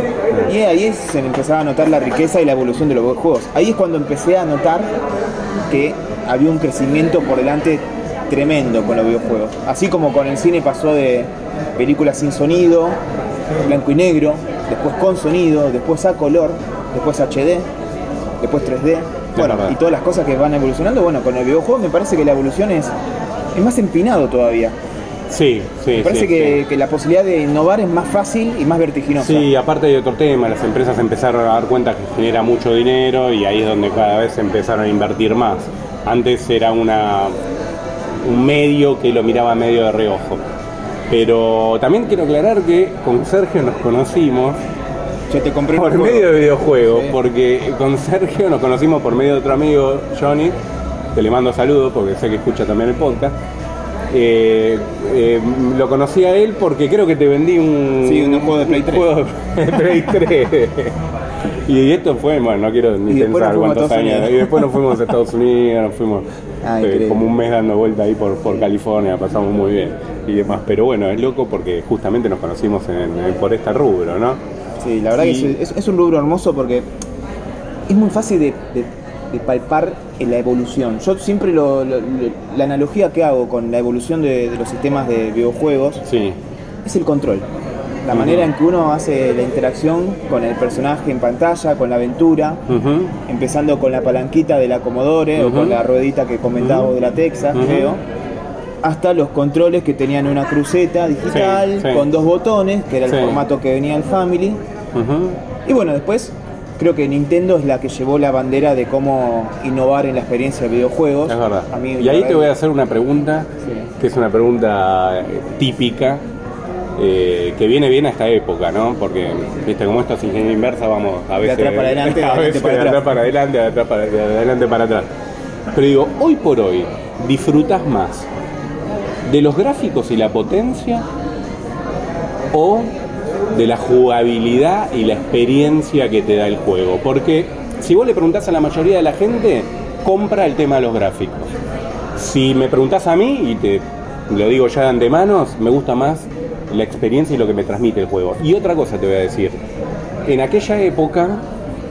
Y ahí es- se empezaba a notar la riqueza y la evolución de los juegos. Ahí es cuando empecé a notar que había un crecimiento por delante tremendo con los videojuegos. Así como con el cine pasó de películas sin sonido, blanco y negro, después con sonido, después a color, después HD, después 3D. Bueno, y todas las cosas que van evolucionando, bueno, con el videojuego me parece que la evolución es, es más empinado todavía.
Sí, sí.
Me parece
sí,
que,
sí.
que la posibilidad de innovar es más fácil y más vertiginosa.
Sí, aparte de otro tema, las empresas empezaron a dar cuenta que genera mucho dinero y ahí es donde cada vez empezaron a invertir más. Antes era una un medio que lo miraba medio de reojo. Pero también quiero aclarar que con Sergio nos conocimos
Yo te compré
por medio de videojuegos,
Sí.
porque con Sergio nos conocimos por medio de otro amigo, Johnny, que le mando saludos porque sé que escucha también el podcast. Eh, eh, lo conocí a él porque creo que te vendí un,
Sí, un juego de Play 3.
juego de Play 3. y esto fue, bueno, no quiero ni pensar cuántos años.
Unidos.
Y después nos fuimos a Estados Unidos, nos fuimos
Ah,
eh, como un mes dando vuelta ahí por, por California, pasamos muy bien y demás. Pero bueno, es loco porque justamente nos conocimos en- en- por este rubro, ¿no?
Sí, la verdad
Y-
que es, es- es un rubro hermoso porque es muy fácil de palpar en la evolución. Yo siempre lo- lo- lo- la analogía que hago con la evolución de, de los sistemas de videojuegos
Sí,
es el control. La manera en que uno hace la interacción con el personaje en pantalla, con la aventura, empezando con la palanquita de la Commodore o con la ruedita que comentábamos de la Texas, creo, hasta los controles que tenían una cruceta digital
Sí, sí.
con dos botones, que era el
Sí.
formato que venía el Family. Y bueno, después creo que Nintendo es la que llevó la bandera de cómo innovar en la experiencia de videojuegos.
Es verdad.
A mí,
y ahí
verdad
te voy a hacer una pregunta,
Sí.
que es una pregunta eh, típica, eh, que viene bien a esta época, ¿no? Porque, viste, como esto es ingeniería inversa, vamos a veces...
atrás para adelante, de
a
adelante
veces
para
de
atrás.
atrás para adelante, de atrás para, de adelante para atrás. Pero digo, hoy por hoy, ¿disfrutas más de los gráficos y la potencia o de la jugabilidad y la experiencia que te da el juego. Porque si vos le preguntás a la mayoría de la gente, compra el tema de los gráficos. Si me preguntás a mí, y te lo digo ya de antemano, me gusta más la experiencia y lo que me transmite el juego. Y otra cosa te voy a decir, en aquella época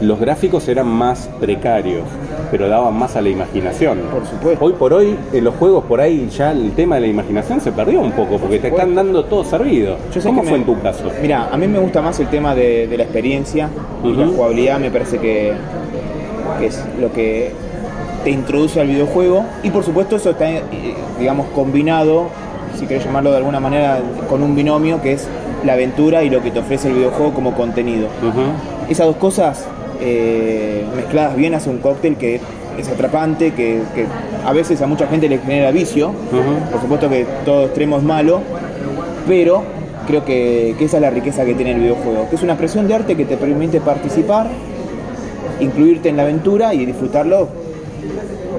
los gráficos eran más precarios, pero daban más a la imaginación.
Por supuesto.
Hoy por hoy, en los juegos por ahí ya el tema de la imaginación se perdió un poco, porque te están dando todo servido.
Yo sé
¿Cómo
que
fue
me-
en tu caso?
Mira, a mí me gusta más el tema de, de la experiencia y la jugabilidad, me parece que, que es lo que te introduce al videojuego y por supuesto eso está, eh, digamos, combinado, si querés llamarlo de alguna manera, con un binomio que es la aventura y lo que te ofrece el videojuego como contenido. Esas dos cosas eh, mezcladas bien hace un cóctel que es atrapante, que, que a veces a mucha gente le genera vicio. Por supuesto que todo extremo es malo, pero creo que, que esa es la riqueza que tiene el videojuego, que es una expresión de arte que te permite participar, incluirte en la aventura y disfrutarlo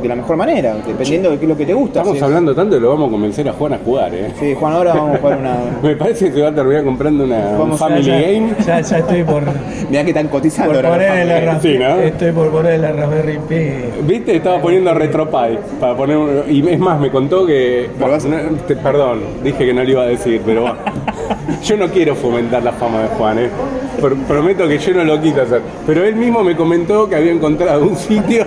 de la mejor manera, dependiendo de qué es lo que te gusta.
Estamos hablando tanto que lo vamos a convencer a Juan a jugar, ¿eh?
Sí, Juan, ahora vamos a jugar una...
Me parece que se va a terminar comprando una un
Vamos
Family
ya,
Game.
Ya, ya estoy por,
Mirá que están cotizando
por poner la
los
Raspberry
Sí, ¿no?
Estoy por poner la Raspberry Pi.
¿Viste? Estaba poniendo RetroPie para poner un- y es más me contó que
Pero vas-
no, te- perdón, dije que no lo iba a decir, pero bueno. yo no quiero fomentar la fama de Juan, ¿eh? Pr- prometo que yo no lo quito hacer. Pero él mismo me comentó que había encontrado un sitio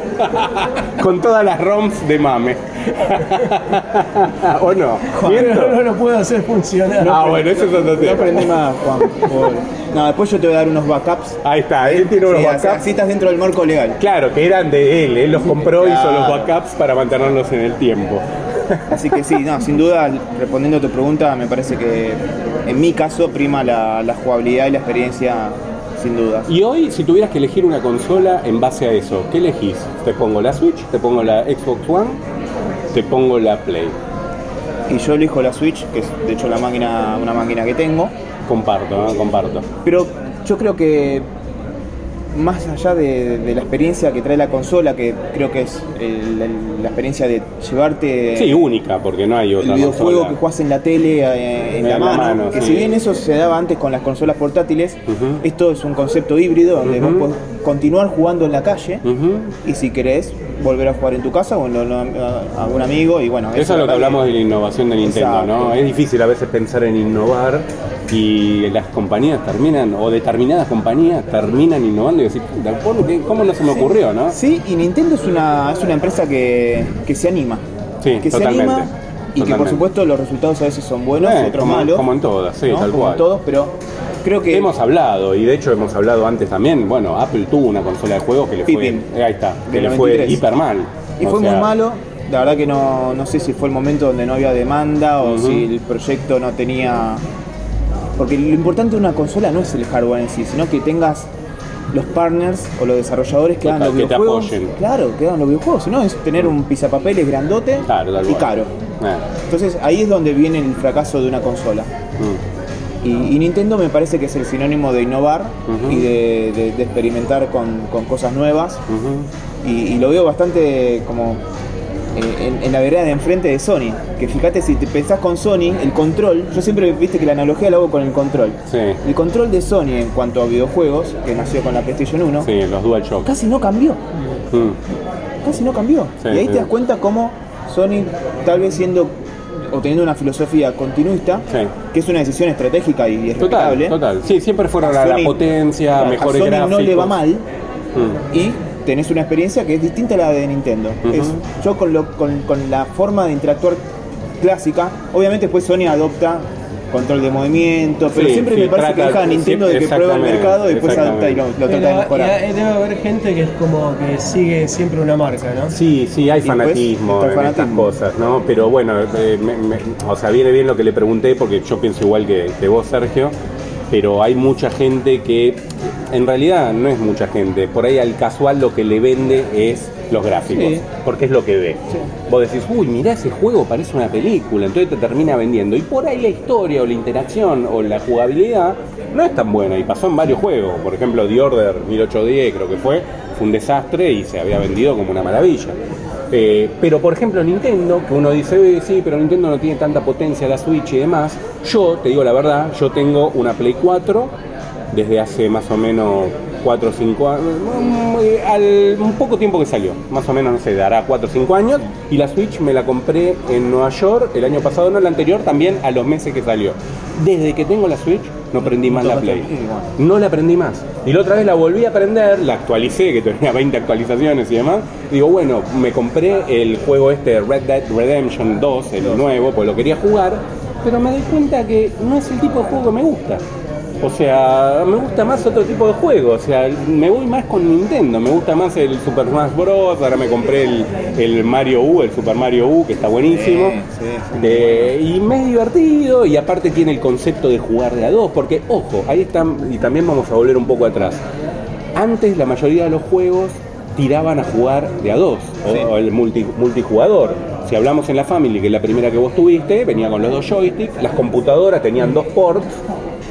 con todas las ROMs de mame. ¿O no?
No lo puedo hacer funcionar.
Ah, bueno, eso es otro
No
tema.
aprendí más, Juan. por- No, después yo te voy a dar unos backups.
Ahí está, él tiene unos
Sí,
backups.
así estás dentro del marco legal.
Claro, que eran de él, él los compró y hizo los
Claro.
backups para mantenerlos en el tiempo.
Así que sí, no, sin duda, respondiendo a tu pregunta, me parece que en mi caso prima la, la jugabilidad y la experiencia, sin duda.
Y hoy, si tuvieras que elegir una consola en base a eso, ¿qué elegís? ¿Te pongo la Switch? ¿Te pongo la Xbox One? ¿Te pongo la Play?
Y yo elijo la Switch, que es de hecho la máquina, una máquina que tengo,
Comparto, ¿no? Comparto.
pero yo creo que más allá de, de la experiencia que trae la consola, que creo que es el- el- la experiencia de llevarte
Sí, única, porque no hay
el
otra
videojuego
consola.
que jugás en la tele eh, en,
En
la
la
mano,
mano,
que
sí.
si bien eso se daba antes con las consolas portátiles, esto es un concepto híbrido donde vos podés continuar jugando en la calle y si querés volver a jugar en tu casa o en a algún amigo y bueno,
Eso es lo que hablamos de la innovación de Nintendo,
Exacto.
¿no? Es difícil a veces pensar en innovar y las compañías terminan, o determinadas compañías terminan innovando y decir, "Puta, ¿por qué? ¿cómo no se me ocurrió, no?
Sí, y Nintendo es una, es una empresa que, que se anima.
Sí,
que
totalmente,
se anima y que por supuesto los resultados a veces son buenos,
Eh,
otros
como-
malos.
como en todas, sí,
¿no?
tal
Como
cual.
en todos, pero creo que
Hemos hablado, y de hecho hemos hablado antes también, bueno, Apple tuvo una consola de juegos que le fue,
Pippin.
ahí está, que le fue
93.
hiper mal.
Y
O
fue
sea,
muy malo. La verdad que no, no sé si fue el momento donde no había demanda o si el proyecto no tenía. Porque lo importante de una consola no es el hardware en sí, sino que tengas los partners o los desarrolladores que hagan los
que te
videojuegos.
apoyen.
Claro, que hagan los videojuegos. Si no, es tener un pisapapeles grandote
Claro,
y caro.
Eh,
Entonces ahí es donde viene el fracaso de una consola.
mm.
Y, y Nintendo me parece que es el sinónimo de innovar y de, de- de experimentar con, con cosas nuevas. Y, y lo veo bastante como eh, en, en la vereda de enfrente de Sony. Que fíjate, si te pensás con Sony, el control, yo siempre viste que la analogía la hago con el control.
Sí,
El control de Sony en cuanto a videojuegos, que nació con la PlayStation 1,
sí, los DualShock.
casi no cambió.
Mm.
Casi no cambió.
Sí,
y ahí te das cuenta cómo Sony, tal vez siendo o teniendo una filosofía continuista,
Sí.
que es una decisión estratégica y es
Total,
respetable.
total. Sí, siempre fueron
A
a la potencia,
a
mejores
Sony
gráficos.
no le va mal
Mm.
y tenés una experiencia que es distinta a la de Nintendo. Es- yo con, lo- con, con la forma de interactuar clásica, obviamente después Sony adopta control de movimiento, pero
Sí,
siempre
sí,
me parece
trata-
que deja a Nintendo de que prueba el mercado y después adapta y lo, lo trata de
y
mejorar.
hay- debe haber gente que es como que sigue siempre una marca, ¿no?
Sí, sí, hay fanatismo
el
en estas cosas, ¿no? Pero bueno, eh, me- me- o sea, viene bien lo que le pregunté porque yo pienso igual que, que vos, Sergio, pero hay mucha gente que, en realidad no es mucha gente, por ahí al casual lo que le vende es los gráficos,
Sí.
porque es lo que ve. Vos decís, uy, mirá ese juego, parece una película, entonces te termina vendiendo. Y por ahí la historia o la interacción o la jugabilidad no es tan buena y pasó en varios juegos. Por ejemplo, The Order 1810 creo que fue, fue un desastre y se había vendido como una maravilla. Eh, pero por ejemplo Nintendo, que uno dice, "Eh, sí, pero Nintendo no tiene tanta potencia la Switch y demás, yo te digo la verdad, yo tengo una Play 4 desde hace más o menos 4 o 5 años, mm, un poco tiempo que salió, más o menos, no sé, dará 4 o 5 años, y la Switch me la compré en Nueva York el año pasado, no el anterior, también a los meses que salió. Desde que tengo la Switch no prendí más la Play. No la aprendí más. Y la otra vez la volví a aprender, la actualicé, que tenía 20 actualizaciones y demás. Digo, bueno, me compré el juego este Red Dead Redemption 2, el nuevo, pues lo quería jugar, pero me doy cuenta que no es el tipo de juego que me gusta. O sea, me gusta más otro tipo de juego. O sea, me voy más con Nintendo. Me gusta más el Super Smash Bros. Ahora me compré el, el Mario U, el Super Mario U, que está buenísimo.
Sí, sí.
De- y me es divertido y aparte tiene el concepto de jugar de a dos. Porque, ojo, ahí están, y también vamos a volver un poco atrás. Antes la mayoría de los juegos tiraban a jugar de a dos,
Sí.
o el multi- multijugador. Si hablamos en la Family, que es la primera que vos tuviste, venía con los dos joysticks, las computadoras tenían dos ports.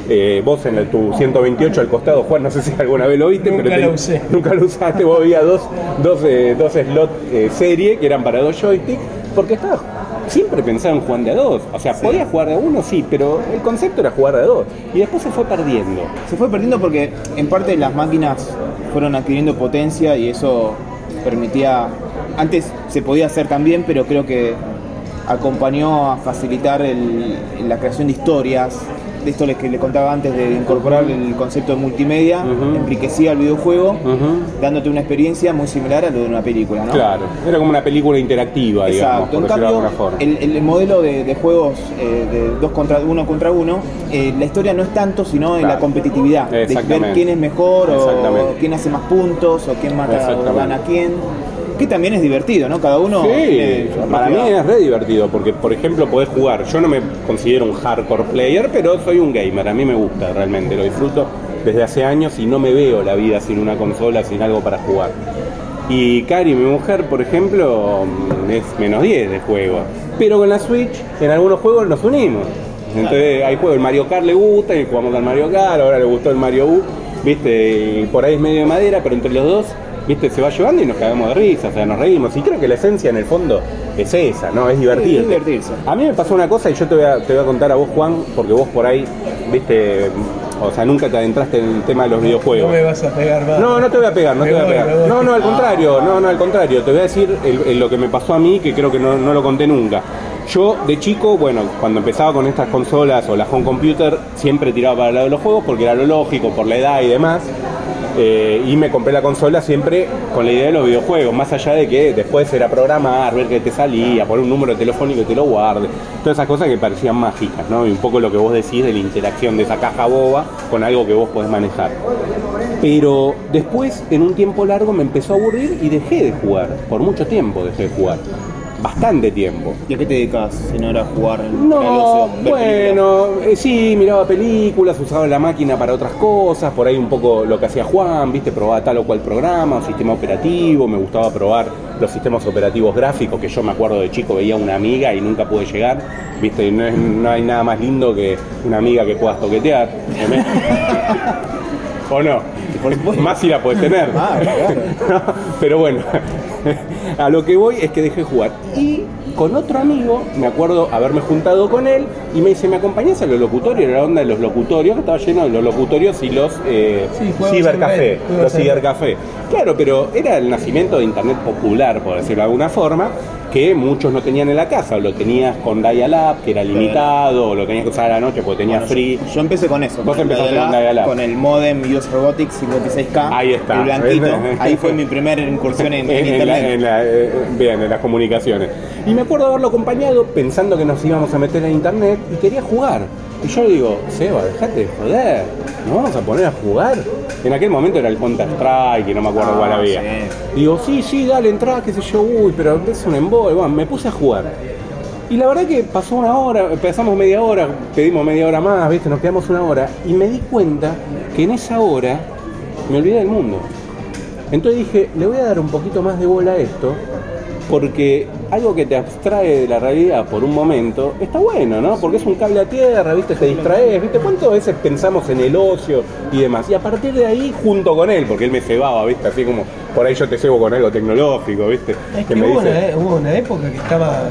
Eh, vos en el, tu 128 al costado, Juan, no sé si alguna vez lo viste,
Nunca
pero
lo usé.
nunca lo usaste, vos había dos, dos, eh, dos slots eh, serie que eran para dos joysticks, porque estaba siempre pensaba en jugar de a dos. O sea, podía jugar de a uno, sí, pero el concepto era jugar de a dos. Y después se fue perdiendo.
Se fue perdiendo porque en parte las máquinas fueron adquiriendo potencia y eso permitía. Antes se podía hacer también, pero creo que acompañó a facilitar el- la creación de historias. Esto les que le contaba antes de incorporar el concepto de multimedia, enriquecía el videojuego, dándote una experiencia muy similar a lo de una película, ¿no?
Claro, era como una película interactiva, digamos,
Exacto,
por
en
de
cambio,
forma.
el, el modelo de, de juegos eh, de dos contra uno contra uno, eh, la historia no es tanto, sino en la competitividad, de ver quién es mejor o quién hace más puntos o quién mata o gana a quién, que también es divertido, ¿no? Cada uno
Sí, para mí es re divertido porque, por ejemplo, podés jugar. Yo no me considero un hardcore player, pero soy un gamer. A mí me gusta realmente, lo disfruto desde hace años y no me veo la vida sin una consola, sin algo para jugar. Y Cari, mi mujer, por ejemplo, mm, es menos 10 de juego. Pero con la Switch, en algunos juegos nos unimos. Entonces hay juegos, el Mario Kart le gusta y jugamos al Mario Kart, ahora le gustó el Mario U, viste, y por ahí es medio de madera, pero entre los dos, viste, se va llevando y nos cagamos de risa, o sea, nos reímos. Y creo que la esencia en el fondo es esa, ¿no? Es divertirse.
es divertirse.
A mí me pasó una cosa y yo te voy, a, te voy a contar a vos, Juan, porque vos por ahí, viste, o sea, nunca te adentraste en el tema de los
No
videojuegos.
me vas a pegar más.
No, no te voy a pegar, no
Me
te voy a
voy,
pegar.
voy.
No, no, al contrario, no, no, al contrario. Te voy a decir el- el- lo que me pasó a mí, que creo que no, no lo conté nunca. Yo, de chico, bueno, cuando empezaba con estas consolas o la home computer, siempre tiraba para el lado de los juegos porque era lo lógico, por la edad y demás. Eh, y me compré la consola siempre con la idea de los videojuegos, más allá de que después era programar, ver qué te salía, poner un número telefónico y te lo guarde. Todas esas cosas que parecían mágicas, ¿no? Y un poco lo que vos decís de la interacción de esa caja boba con algo que vos podés manejar. Pero después, en un tiempo largo, me empezó a aburrir y dejé de jugar. Por mucho tiempo dejé de jugar. Bastante tiempo.
¿Y a qué te dedicas si no era jugar
No, bueno, eh, sí, miraba películas, usaba la máquina para otras cosas, por ahí un poco lo que hacía Juan, viste, probaba tal o cual programa, sistema operativo, me gustaba probar los sistemas operativos gráficos, que yo me acuerdo de chico veía una amiga y nunca pude llegar, viste, y no, es- no hay nada más lindo que una amiga que puedas toquetear. ¿O no?
Por supuesto.
Más si la puedes tener.
Ah, claro.
Pero bueno, a lo que voy es que dejé de jugar. Y con otro amigo, me acuerdo haberme juntado con él, y me dice, ¿me acompañás a los locutorios? Era la onda de los locutorios, que estaba lleno de los locutorios y los eh,
Sí,
cibercafé. Los cibercafé. Claro, pero era el nacimiento de Internet popular, por decirlo de alguna forma, que muchos no tenían en la casa, o lo tenías con dial-up, que era limitado, o lo tenías que usar a la noche porque tenía
Bueno,
free.
Yo empecé con eso.
Vos
con
empezaste con Dial-Up.
Con el modem US Robotics 56K.
Ahí está.
El blanquito. Ahí fue mi primera incursión en, en
En la-
internet.
en la- eh, bien, en las comunicaciones. Y me acuerdo haberlo acompañado pensando que nos íbamos a meter en internet y quería jugar. Y yo le digo, Seba, dejate de joder, ¿nos vamos a poner a jugar? En aquel momento era el Counter Strike, no me acuerdo
Ah,
cuál había.
sí.
Digo, sí, sí, dale, entrá, qué sé yo, uy, pero es un embol. Bueno, me puse a jugar. Y la verdad que pasó una hora, empezamos media hora, pedimos media hora más, ¿viste? Nos quedamos una hora y me di cuenta que en esa hora me olvidé del mundo. Entonces dije, le voy a dar un poquito más de bola a esto, porque algo que te abstrae de la realidad por un momento está bueno, ¿no? Porque es un cable a tierra, ¿viste? Te distraes, ¿viste? ¿Cuántas veces pensamos en el ocio y demás? Y a partir de ahí, junto con él, porque él me cebaba, ¿viste? Así como, por ahí yo te cebo con algo tecnológico, ¿viste?
Es que,
me
hubo,
dice-
una, e- hubo una época que estaba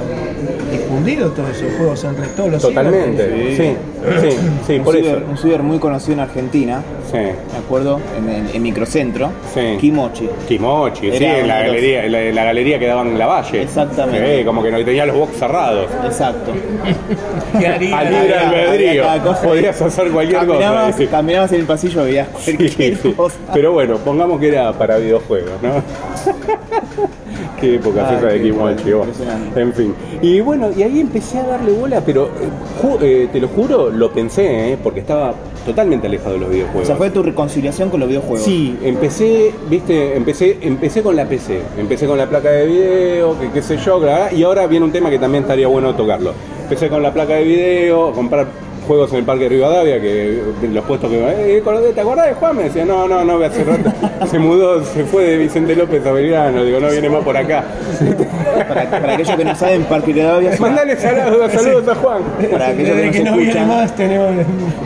difundido todos esos juegos en red, todos los
Totalmente, sí, sí, sí,
un,
por
ciber,
eso.
un ciber muy conocido en Argentina,
Sí.
me acuerdo, en, Microcentro,
Sí.
Kimochi.
Kimochi, sí, en la
de
galería, en la, en la galería que daban en la valle.
Exactamente.
Sí, como que no tenía los box cerrados.
Exacto.
Al libre albedrío. Podías hacer cualquier
caminabas,
cosa. sí.
caminabas en el pasillo veías
Sí,
cualquier
sí.
cosa.
Pero bueno, pongamos que era para videojuegos, ¿no? Qué época
Ah,
esa de
qué
Kimochi, vos.
impresionante.
En fin. Y bueno, y ahí empecé a darle bola, pero eh, eh, te lo juro, lo pensé, ¿eh? porque estaba totalmente alejado de los
O
videojuegos.
sea, fue tu reconciliación con los videojuegos.
Sí, empecé, viste, empecé, empecé con la PC, empecé con la placa de video, que qué sé yo, y ahora viene un tema que también estaría bueno tocarlo. Empecé con la placa de video, comprar juegos en el Parque de Rivadavia, que los puestos que eh, ¿te acordás de Juan? Me decía, no, no, no, hace rato se mudó, se fue de Vicente López a Belgrano, digo, no viene más por acá.
Para, para aquellos que no saben, Parque Rivadavia
Mandale saludos, saludos a Juan.
Para aquellos
Desde
que
que
no
no
se
viene
escuchan.
más tenemos...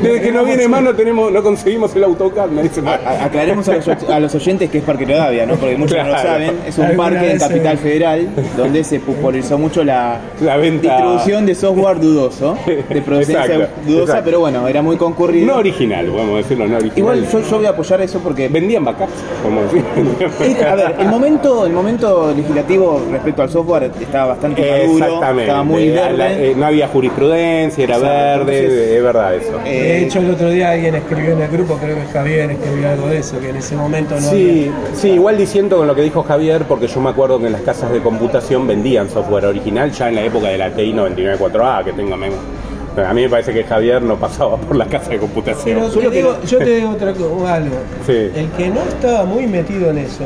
Desde que no viene más no tenemos, no conseguimos el autocar, me dice.
A- Aclaremos a los, a los oyentes que es Parque Rivadavia, ¿no? Porque muchos no lo saben. Es un parque en Capital
eh.
Federal donde se popularizó mucho la,
La venta-
distribución de software dudoso, de procedencia dudosa,
exacto.
pero bueno, era muy concurrido.
No original, podemos decirlo, no original.
Igual yo, yo voy a apoyar eso porque
Vendían backups, como decir.
A ver, el momento, el momento legislativo respecto al software estaba bastante maduro,
Exactamente.
estaba muy verde.
la- eh, no había jurisprudencia, era
Exacto,
verde,
entonces-
es verdad eso.
Eh,
De hecho, el otro día alguien escribió en el grupo, creo que Javier escribió algo de eso, que en ese momento no
Sí, sí, igual diciendo con lo que dijo Javier, porque yo me acuerdo que en las casas de computación vendían software original ya en la época de la TI 994A, que tengo menos. Pero a mí me parece que Javier no pasaba por la casa de computación.
Pero te digo- yo te digo otra cosa, algo.
Sí.
El que no estaba muy metido en eso,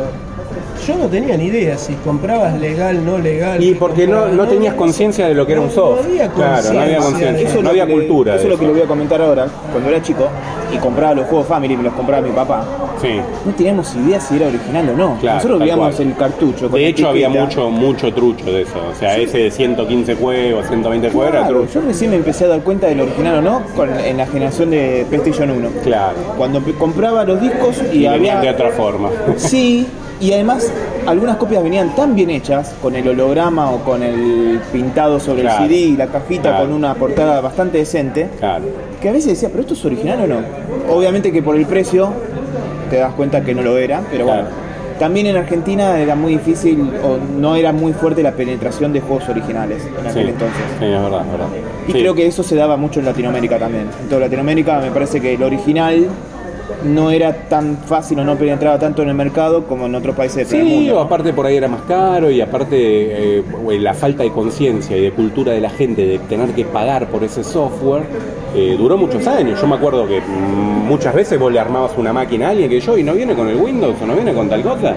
yo no tenía ni idea si comprabas legal, no legal.
Y porque no, no tenías conciencia de lo que era un software.
No había
claro, no había
conciencia
no había cultura.
Eso es lo que le voy a comentar ahora. Cuando era chico y compraba los juegos Family, me los compraba mi papá.
Sí.
No teníamos idea si era original o no.
Claro,
Nosotros veíamos
cual.
el cartucho. con
De hecho, había mucho, mucho trucho de eso. O sea, ese de 115 juegos, 120 juegos era
Claro,
trucho.
yo recién me empecé a dar cuenta del original o no con- en la generación de PlayStation 1.
Claro.
Cuando compraba los discos y,
Y venían de
había.
otra forma.
Sí, y además algunas copias venían tan bien hechas, con el holograma o con el pintado sobre
Claro.
el CD y la cajita
Claro.
con una portada bastante decente,
Claro.
que a veces decía, pero esto es original o no. Obviamente que por el precio te das cuenta que no lo era, pero bueno. También en Argentina era muy difícil o no era muy fuerte la penetración de juegos originales en aquel
Sí,
entonces.
sí, es verdad, es verdad.
Y
Sí.
creo que eso se daba mucho en Latinoamérica también. En toda Latinoamérica me parece que el original no era tan fácil o no penetraba tanto en el mercado como en otros países primer
Sí,
mundo.
o aparte por ahí era más caro y aparte eh, la falta de conciencia y de cultura de la gente de tener que pagar por ese software eh, duró muchos años. Yo me acuerdo que mm, muchas veces vos le armabas una máquina a alguien que yo y no viene con el Windows o no viene con tal cosa.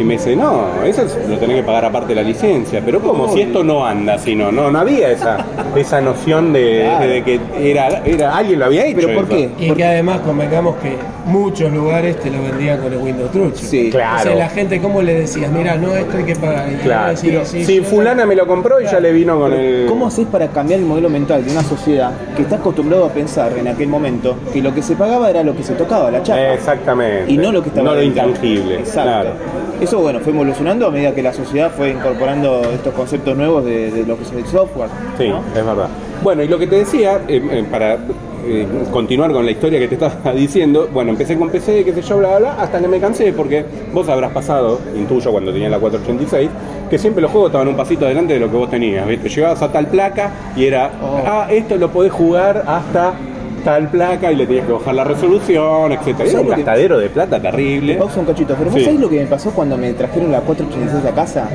Y me dice, no, eso es- lo tenés que pagar aparte de la licencia. Pero ¿cómo? Si esto no anda, si no, no, no había esa, esa noción de,
Claro.
de que era, era alguien lo había hecho.
¿Pero por
eso.
qué?
Y que además convengamos que muchos lugares te lo vendían con el Windows Trucho.
Sí.
Claro.
O sea, la gente, ¿cómo le decías? Mira, no, esto hay que pagar. Y
Claro.
sí,
Pero
sí,
si fulana me lo compró y ya le vino con el...
¿Cómo haces para cambiar el modelo mental de una sociedad que está acostumbrado a pensar en aquel momento que lo que se pagaba era lo que se tocaba, la chapa?
Exactamente.
Y no lo que estaba
No lo intangible.
Exacto.
Claro.
Eso, bueno, fue evolucionando a medida que la sociedad fue incorporando estos conceptos nuevos de, de lo que es el software.
Sí,
¿no?
es verdad. Bueno, y lo que te decía, eh, eh, para eh, continuar con la historia que te estaba diciendo, bueno, empecé con PC, qué sé yo, bla, bla, bla, hasta que me cansé, porque vos habrás pasado, intuyo cuando tenía la 486, que siempre los juegos estaban un pasito adelante de lo que vos tenías, ¿viste? Llegabas a tal placa y era,
Oh.
ah, esto lo podés jugar hasta tal placa y le tenías que bajar la resolución, etcétera. Era
¿Sabes
un gastadero de plata terrible.
Pausa un cachito, pero ¿vos
Sí.
sabés lo que me pasó cuando me trajeron la 486 a casa?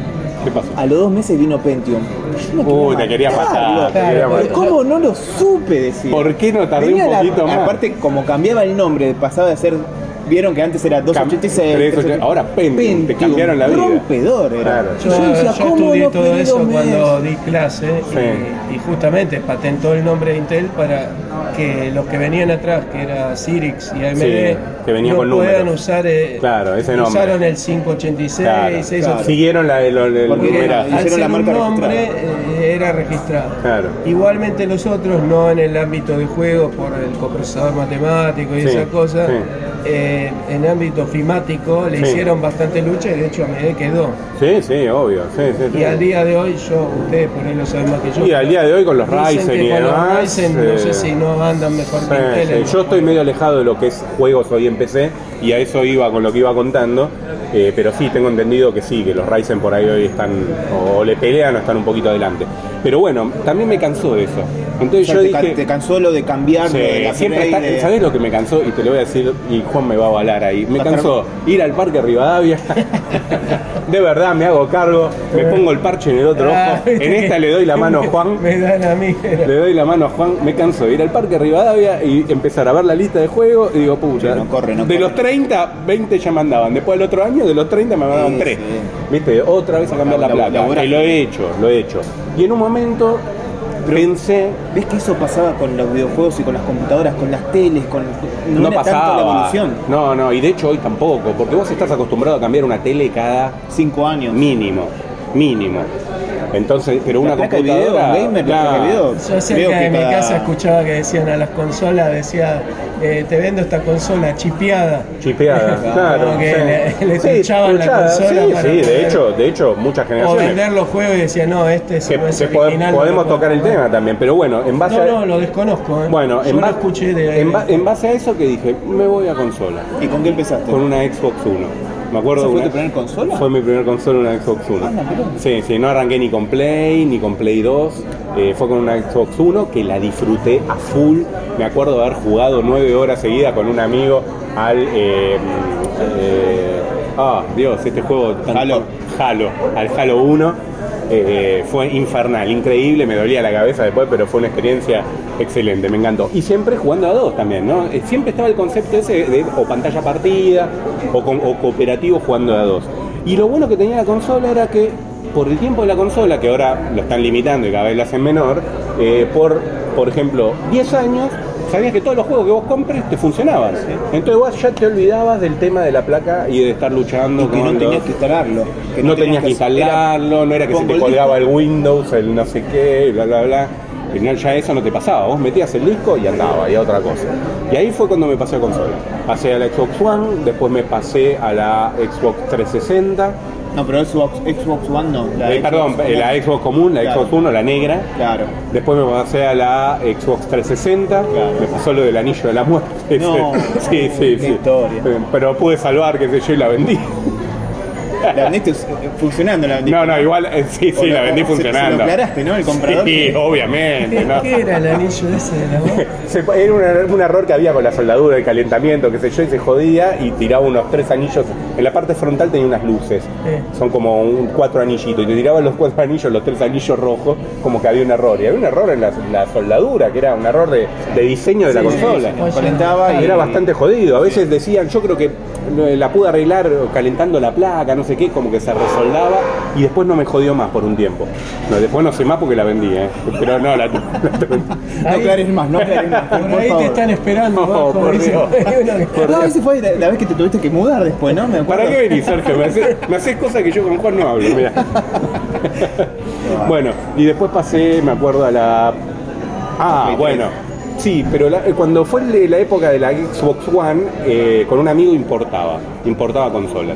¿Qué pasó?
A los dos meses vino Pentium. Yo me
Uy, te quería matar, te
quería matar.
¿Cómo no lo supe decir?
¿Por qué no tardé un
la-
poquito más?
Aparte, como cambiaba el nombre, pasaba de ser. Vieron que antes era 286.
386, ahora Pentium, te cambiaron la vida.
Rompedor era.
Claro.
Yo,
yo decía,
yo
¿cómo
estudié
no
todo eso cuando di clase
Sí.
y, y justamente patentó el nombre de Intel para que los que venían atrás, que era Cyrix y AMD,
Sí, que venía
no
con
puedan
números.
usar eh,
Claro, ese nombre.
usaron el 586,
Claro,
eso-
claro.
Siguieron la, el, el
Porque hicieron
ser
la marca
un nombre
registrada.
eh, era registrado.
Claro.
Igualmente los otros, no en el ámbito de juegos por el coprocesador matemático y
Sí,
esas cosas,
sí.
Eh, en ámbito fimático le
Sí.
hicieron bastante lucha y de hecho AMD quedó.
Sí, sí, obvio. Sí, sí.
Y al día de hoy, yo, ustedes por ahí lo saben más que yo.
Y al día de hoy con los Ryzen y
con
demás.
los Ryzen
eh,
no sé si no andan mejor que Intel.
Yo estoy medio alejado de lo que es juegos hoy en PC y a eso iba con lo que iba contando. eh, pero sí, tengo entendido que sí, que los Ryzen por ahí hoy están o le pelean o están un poquito adelante. Pero bueno, también me cansó de eso.
O
Entonces
sea,
yo
te, cansó lo de cambiar
Sí,
de la
siempre está,
de-
¿Sabés lo que me cansó? Y te lo voy a decir, y Juan me va a avalar ahí. Me cansó ir al parque Rivadavia. de verdad, me hago cargo, me pongo el parche en el otro
Ah,
ojo. En
viste
esta le doy la mano a Juan.
Me dan a mí.
Le doy la mano a Juan, me canso de ir al parque Rivadavia y empezar a ver la lista de juegos y digo, pucha,
Sí, no corre, no
de
corre.
los 30, 20 ya mandaban. Después del otro año, de los 30 me mandaban
Sí,
3.
sí.
¿Viste? Otra vez a cambiar la,
La- la
y lo he hecho, lo he hecho. Y en un momento pensé,
¿Ves que eso pasaba con los videojuegos y con las computadoras, con las teles, con no,
no,
era tanto
pasaba.
la evolución?
No, no, y de hecho hoy tampoco, porque vos estás acostumbrado a cambiar una tele cada
Cinco años.
mínimo, mínimo. Entonces, pero una
video,
computadora.
un gamer, la placa de
claro.
video.
Yo cerca
que
de mi
cada-
casa escuchaba que decían a las consolas, decía, eh, te vendo esta consola chipeada.
Chipeada, claro.
Como que
sí.
le- le
Sí,
la consola
Sí,
para
sí, de hecho, de hecho, muchas
O
generaciones.
vender los juegos y decía, no, este es,
que,
no es
que pode-
original, no
podemos tocar el
jugar".
tema también, pero bueno, en base
No,
a.
no, lo desconozco. ¿eh?
Bueno,
Yo
en,
lo
ba-
escuché de
en, ba- en base a eso que dije, me voy a consola.
¿Y con qué empezaste?
Con una Xbox One. Me acuerdo
¿Esa fue
una-
tu primer consola?
Fue mi primer consola, una Xbox One.
Pero-
Sí, sí, no arranqué ni con Play, ni con Play 2. eh, fue con una Xbox One que la disfruté a full. Me acuerdo de haber jugado nueve horas seguidas con un amigo al. eh, eh, ah, Dios, este juego.
Halo.
Halo, al Halo 1. Eh, fue infernal, increíble, me dolía la cabeza después, pero fue una experiencia excelente, me encantó. Y siempre jugando a dos también, ¿no? Eh, Siempre estaba el concepto ese de o pantalla partida o, cooperativo jugando a dos. Y lo bueno que tenía la consola era que por el tiempo de la consola, que ahora lo están limitando y cada vez la hacen menor, eh, por, por ejemplo, 10 años, sabías que todos los juegos que vos compres te funcionaban. Entonces vos ya te olvidabas del tema de la placa y de estar luchando
Y que
con
no tenías
los-
que instalarlo. que
no, tenías que instalarlo, no era que se te
el
colgaba
disco,
el Windows, el no sé qué, bla, bla, bla. Al final ya eso no te pasaba, vos metías el disco y andaba, y a otra cosa. Y ahí fue cuando me pasé a consola. Pasé a la Xbox One, después me pasé a la Xbox 360,
No, pero Xbox, Xbox One no. la
eh,
Xbox
perdón,
One.
eh, la Xbox común, la
Claro.
Xbox One, la negra.
Claro.
Después me pasé a la Xbox 360,
Claro.
me pasó lo del anillo de la muerte.
No,
sí, sí,
qué
sí.
historia.
Pero pude salvar, que sé yo, y la vendí.
La vendiste eh, funcionando, la vendiste.
No, no, igual, eh, sí, sí, la vendí
se- Se
funcionando.
lo aclaraste, ¿no? El comprador.
Sí, obviamente. ¿no?
¿Qué era el anillo ese de la voz?
Se- era un, un error que había con la soldadura, el calentamiento, qué sé yo, y se jodía y tiraba unos tres anillos. En la parte frontal tenía unas luces, son como un, cuatro anillitos, y te tiraban los cuatro anillos, los tres anillos rojos, como que había un error. Y había un error en la, la soldadura, que era un error de, de diseño de la
Sí,
consola.
sí, sí.
Calentaba y
Era bastante jodido. A veces decían, yo creo que la pude arreglar calentando la placa, no sé qué, como que se resoldaba y después no me jodió más por un tiempo. No, después no sé más porque la vendí, ¿eh? Pero no, la, la-
No aclares más, no aclares más.
Por ahí te están esperando
No, por. Dios.
No, esa fue la, la vez que te tuviste que mudar después, ¿no? Me.
¿Para qué venís, Sergio? Me haces, me haces cosas que yo con Juan no hablo, mira. bueno, y después pasé, me acuerdo, a la... Ah, bueno. Sí, pero la- cuando fue la época de la Xbox One, eh, con un amigo importaba, importaba consolas.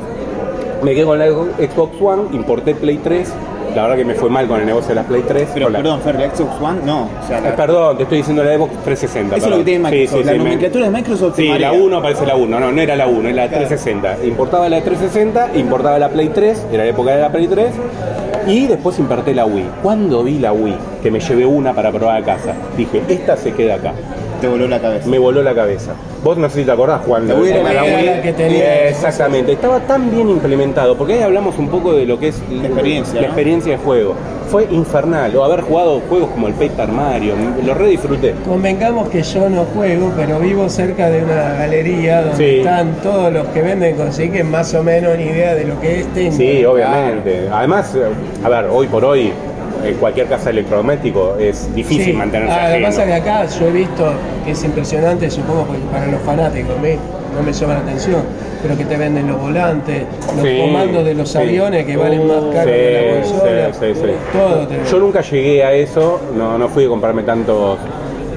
Me quedé con la Xbox One, importé Play 3. La verdad que me fue mal con el negocio de las Play 3.
Pero
con la-
perdón, Fer, la Xbox One, no. O sea,
Eh, perdón, te estoy diciendo la Xbox 360.
eso es lo que
perdón.
tiene Microsoft.
Sí, sí,
la
sí, me-
nomenclatura de Microsoft te
Sí, la
marea.
1 parece la 1, no, no era la 1, era la 360. Importaba la 360, importaba la Play 3, era la época de la Play 3, y después importé la Wii. Cuando vi la Wii, que me llevé una para probar a casa, dije, esta se queda acá.
Te voló la cabeza.
Me voló la cabeza. Vos no sé si te acordás, Juan.
La Wii era
de
la-
que tenía-
Eh, Exactamente, estaba tan bien implementado, porque ahí hablamos un poco de lo que es
La experiencia,
la
¿no?
experiencia de juego. Fue infernal, o haber jugado juegos como el Paper Mario, lo re disfruté.
Convengamos que yo no juego, pero vivo cerca de una galería donde
Sí.
están todos los que venden consiguen más o menos una idea de lo que es Tengo.
Sí, obviamente. Además, a ver, hoy por hoy, en cualquier casa electrodoméstico es difícil
Sí.
mantenerse
Ah, lo que pasa que acá yo he visto que es impresionante, supongo que para los fanáticos, no me llama la atención, pero que te venden los volantes, los
Sí,
comandos de los
sí.
aviones que valen más caro que la consola. Todo te
Yo nunca llegué a eso, no, no fui a comprarme tantos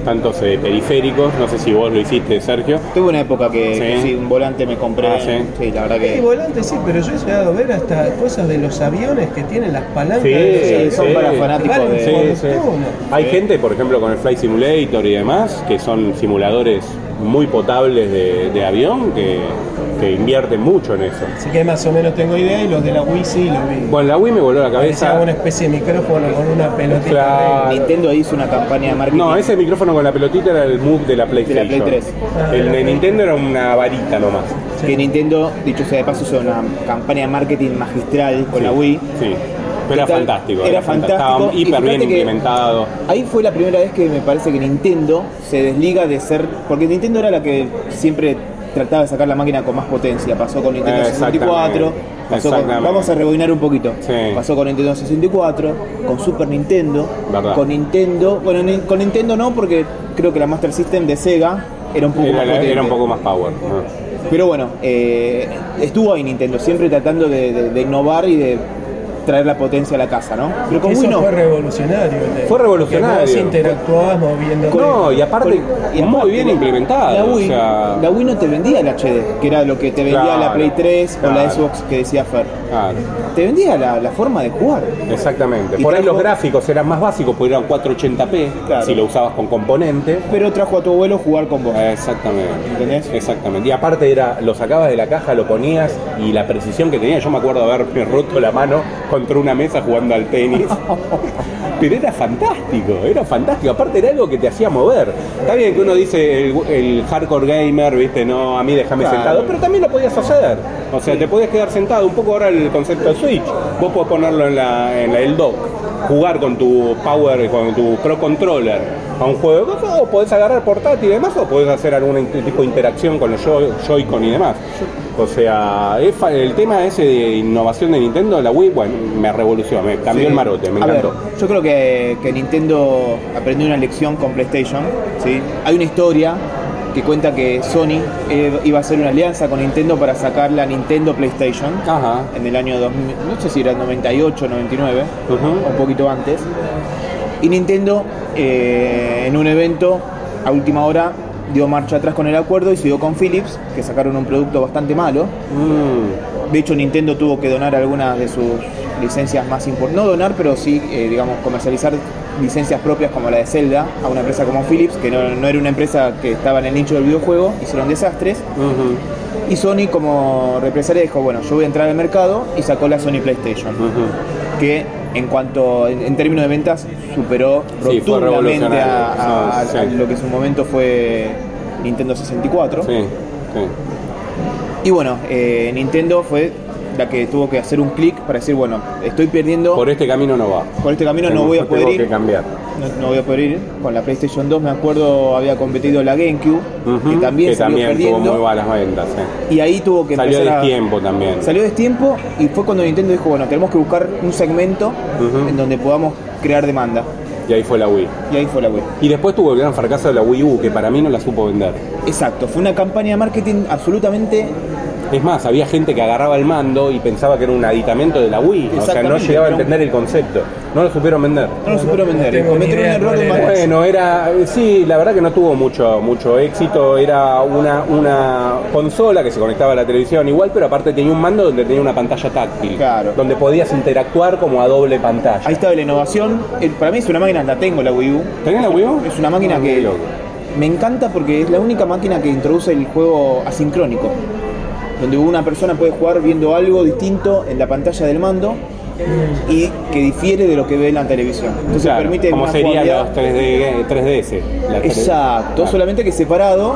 tantos eh, periféricos, no sé si vos lo hiciste, Sergio.
Tuve una época que,
Sí.
que sí, un volante me compré.
Ah, sí.
sí, la verdad
Sí,
que.
volantes sí, pero yo he llegado a ver hasta cosas de los aviones que tienen las palancas
Sí,
de los
son para fanáticos de-
Sí, sí. Hay
Sí.
gente, por ejemplo, con el Flight Simulator y demás, que son simuladores muy potables de, de avión, que, que invierten mucho en eso.
Así que más o menos tengo idea y los de la Wii sí lo vi.
Bueno, la Wii me voló la
Parecía
cabeza.
una especie de micrófono con una pelotita.
Claro.
Nintendo hizo una campaña de marketing.
No, ese micrófono con la pelotita era el Move de la PlayStation.
Play 3.
Ah,
el
de la
de
Play.
Nintendo era una varita nomás.
Que Nintendo, dicho sea de paso, hizo una campaña de marketing magistral con
Sí,
la Wii.
Sí. Pero era fantástico.
Era
fantástico.
fantástico,
Estaba
y
hiper bien implementado.
Ahí fue la primera vez que me parece que Nintendo se desliga de ser. Porque Nintendo era la que siempre trataba de sacar la máquina con más potencia. Pasó con Nintendo
Exactamente.
64. Pasó con,
Exactamente.
vamos a rebobinar un poquito.
Sí.
Pasó con Nintendo 64, con Super Nintendo,
Verdad.
con Nintendo. Bueno, con Nintendo no, porque creo que la Master System de Sega era un poco
Era,
más potente.
era un poco más power. ¿no?
Pero bueno, eh, estuvo ahí Nintendo, siempre tratando de, de- de innovar y de traer la potencia a la casa, ¿no? Pero con
Eso
Wii no.
fue revolucionario. de-
Fue revolucionario.
que Vos interactuabas moviendo.
No, y aparte,
Y
muy
aparte,
bien implementado.
La Wii,
o sea,
la Wii no te vendía el HD, que era lo que te vendía
Claro,
la Play 3 o la. Xbox que decía Fer.
claro,
Te vendía la, la forma de jugar.
exactamente.
Y
Por ahí los gráficos eran más básicos, porque eran 480p,
Claro.
si lo usabas con componente.
Pero trajo a tu abuelo jugar con vos.
Exactamente.
¿Entendés?
Exactamente. Y aparte era, lo sacabas de la caja, lo ponías y la precisión que tenía, yo me acuerdo haberme roto la mano contra una mesa jugando al tenis. Pero era fantástico, era fantástico. Aparte era algo que te hacía mover. Está bien que uno dice el, el hardcore gamer, viste, no, a mí déjame
Claro.
sentado, pero también lo podías hacer. O sea, te podías quedar sentado. Un poco ahora el concepto de Switch. Vos podés ponerlo en la, en la el dock, jugar con tu Power, con tu Pro Controller a un juego de cosas, o podés agarrar portátil y demás, o podés hacer algún tipo de interacción con los Joy- Joy-Con y demás. O sea, es el tema ese de innovación de Nintendo, la Wii, bueno, me revolucionó, me cambió
Sí.
el marote, me
ver,
encantó.
yo creo que, que Nintendo aprendió una lección con PlayStation. ¿sí? Hay una historia que cuenta que Sony eh, iba a hacer una alianza con Nintendo para sacar la Nintendo PlayStation
Ajá.
en el año 2000, no sé si era 98, 99,
Ujú.
o un poquito antes. Y Nintendo eh, en un evento a última hora dio marcha atrás con el acuerdo y siguió con Philips, que sacaron un producto bastante malo.
Mm,
De hecho, Nintendo tuvo que donar algunas de sus licencias más importantes. No donar, pero sí, eh, digamos, comercializar licencias propias como la de Zelda a una empresa como Philips, que no, no era una empresa que estaba en el nicho del videojuego, hicieron desastres. Y Sony, como represalia, dijo: Bueno, yo voy a entrar al mercado y sacó la Sony PlayStation, que en cuanto, en, en términos de ventas, superó
Sí,
rotundamente a,
revolucionario.
a- a-
Sí,
a
sí.
lo que en su momento fue Nintendo 64.
Sí, sí.
Y bueno, eh, Nintendo fue la que tuvo que hacer un clic para decir, bueno, estoy perdiendo,
Por este camino no va.
por este camino no voy a poder
tengo
ir.
que cambiar.
No, no voy a poder ir. Con la PlayStation 2 me acuerdo había competido la GameCube,
Ujú,
que también
que
salió
también tuvo
perdiendo.
muy malas ventas.
Y ahí tuvo que
Salió
empezar
de
a-
tiempo también.
Salió de tiempo y fue cuando Nintendo dijo, bueno, tenemos que buscar un segmento en donde podamos crear demanda.
Y ahí fue la Wii.
Y ahí fue la Wii.
Y después tuvo el gran fracaso de la Wii U, que para mí no la supo vender.
Exacto, fue una campaña de marketing absolutamente
Es más, había gente que agarraba el mando y pensaba que era un aditamento de la Wii. O sea, no llegaba a entender el concepto. No lo supieron vender.
No lo supieron vender. Cometieron un error de.
Bueno, era, sí, la verdad que no tuvo mucho, mucho éxito. Era una, una consola que se conectaba a la televisión igual, pero aparte tenía un mando donde tenía una pantalla táctil.
Claro.
Donde podías interactuar como a doble pantalla.
Ahí estaba la innovación. Para mí es una máquina, la tengo la Wii U.
¿Tenés la Wii U?
Es una máquina
Ah,
que me encanta porque es la única máquina que introduce el juego asincrónico. Donde una persona puede jugar viendo algo distinto en la pantalla del mando y que difiere de lo que ve en la televisión. Entonces
Claro,
permite
como
una
sería
jugabilidad-
los 3D, 3DS. la tele-
Exacto,
Claro.
solamente que separado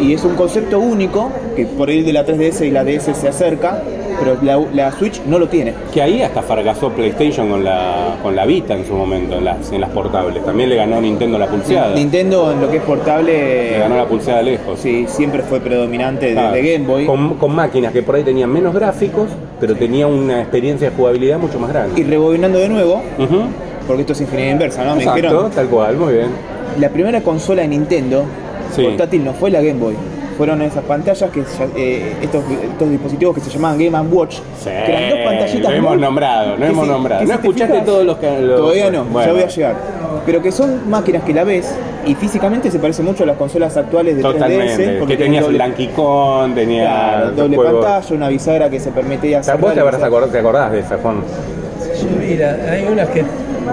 y es un concepto único que por ahí de la 3DS y la DS se acerca, pero la, la Switch no lo tiene.
Que ahí hasta fracasó PlayStation con la, con la Vita en su momento, en las, en las portables. También le ganó Nintendo la pulseada.
Nintendo en lo que es
Le
portable
ganó la pulseada lejos.
sí, siempre fue predominante de, Game Boy.
Con, con máquinas que por ahí tenían menos gráficos, pero tenía una experiencia de jugabilidad mucho más grande.
Y rebobinando de nuevo, porque esto es ingeniería inversa, ¿no? Me
Exacto,
dijeron,
tal cual, muy bien.
la primera consola de Nintendo
Sí.
portátil no fue la Game Boy. Fueron esas pantallas que eh, estos, estos dispositivos que se llamaban Game and Watch,
Sí,
que eran dos pantallitas
lo hemos
muy-
nombrado, lo
que
hemos nombrado. ¿No escuchaste
fijas-
todos los que- los-
Todavía no,
Bueno.
ya voy a llegar. Pero que son máquinas que la ves y físicamente se parecen mucho a las consolas actuales de 3DS.
Totalmente.
porque
Que
tienen
tenías el
doble-
tenías
Claro, doble
juegos-
pantalla, una bisagra que se permitía hacer.
vos te, acordado, te acordás de esa, Juan.
Yo, mira, hay unas que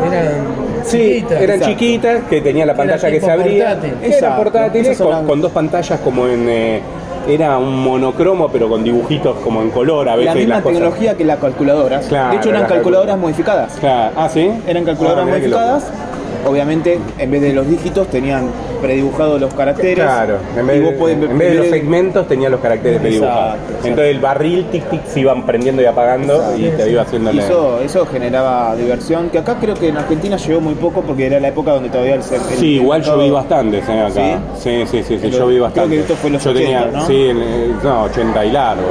eran
Sí,
chiquitas.
eran
exacto.
chiquitas, que tenía la pantalla que se abría.
portátil.
Eran portátiles con, dos pantallas como en... eh, era un monocromo, pero con dibujitos como en color a
La
veces.
misma
las cosas.
tecnología que las calculadoras.
Claro,
de hecho, eran calculadoras modificadas.
Claro. Ah, sí.
Eran calculadoras
Ah,
modificadas. Obviamente, en vez de los dígitos, tenían predibujados los caracteres.
Claro, en
y
vez,
vos
de,
podés
en vez de los segmentos tenía los caracteres predibujados.
Exacto, exacto.
Entonces el barril tic tic se iban prendiendo y apagando y te iba haciendo
Y eso, eso generaba diversión, que acá creo que en Argentina llegó muy poco porque era la época donde todavía el... el-
Sí, igual
el
yo vi bastantes eh, acá. Sí, sí, sí, sí,
Pero
yo vi
creo
bastante.
que esto fue los
yo
80,
tenía,
¿no?
sí, en, eh, no, 80 y largo.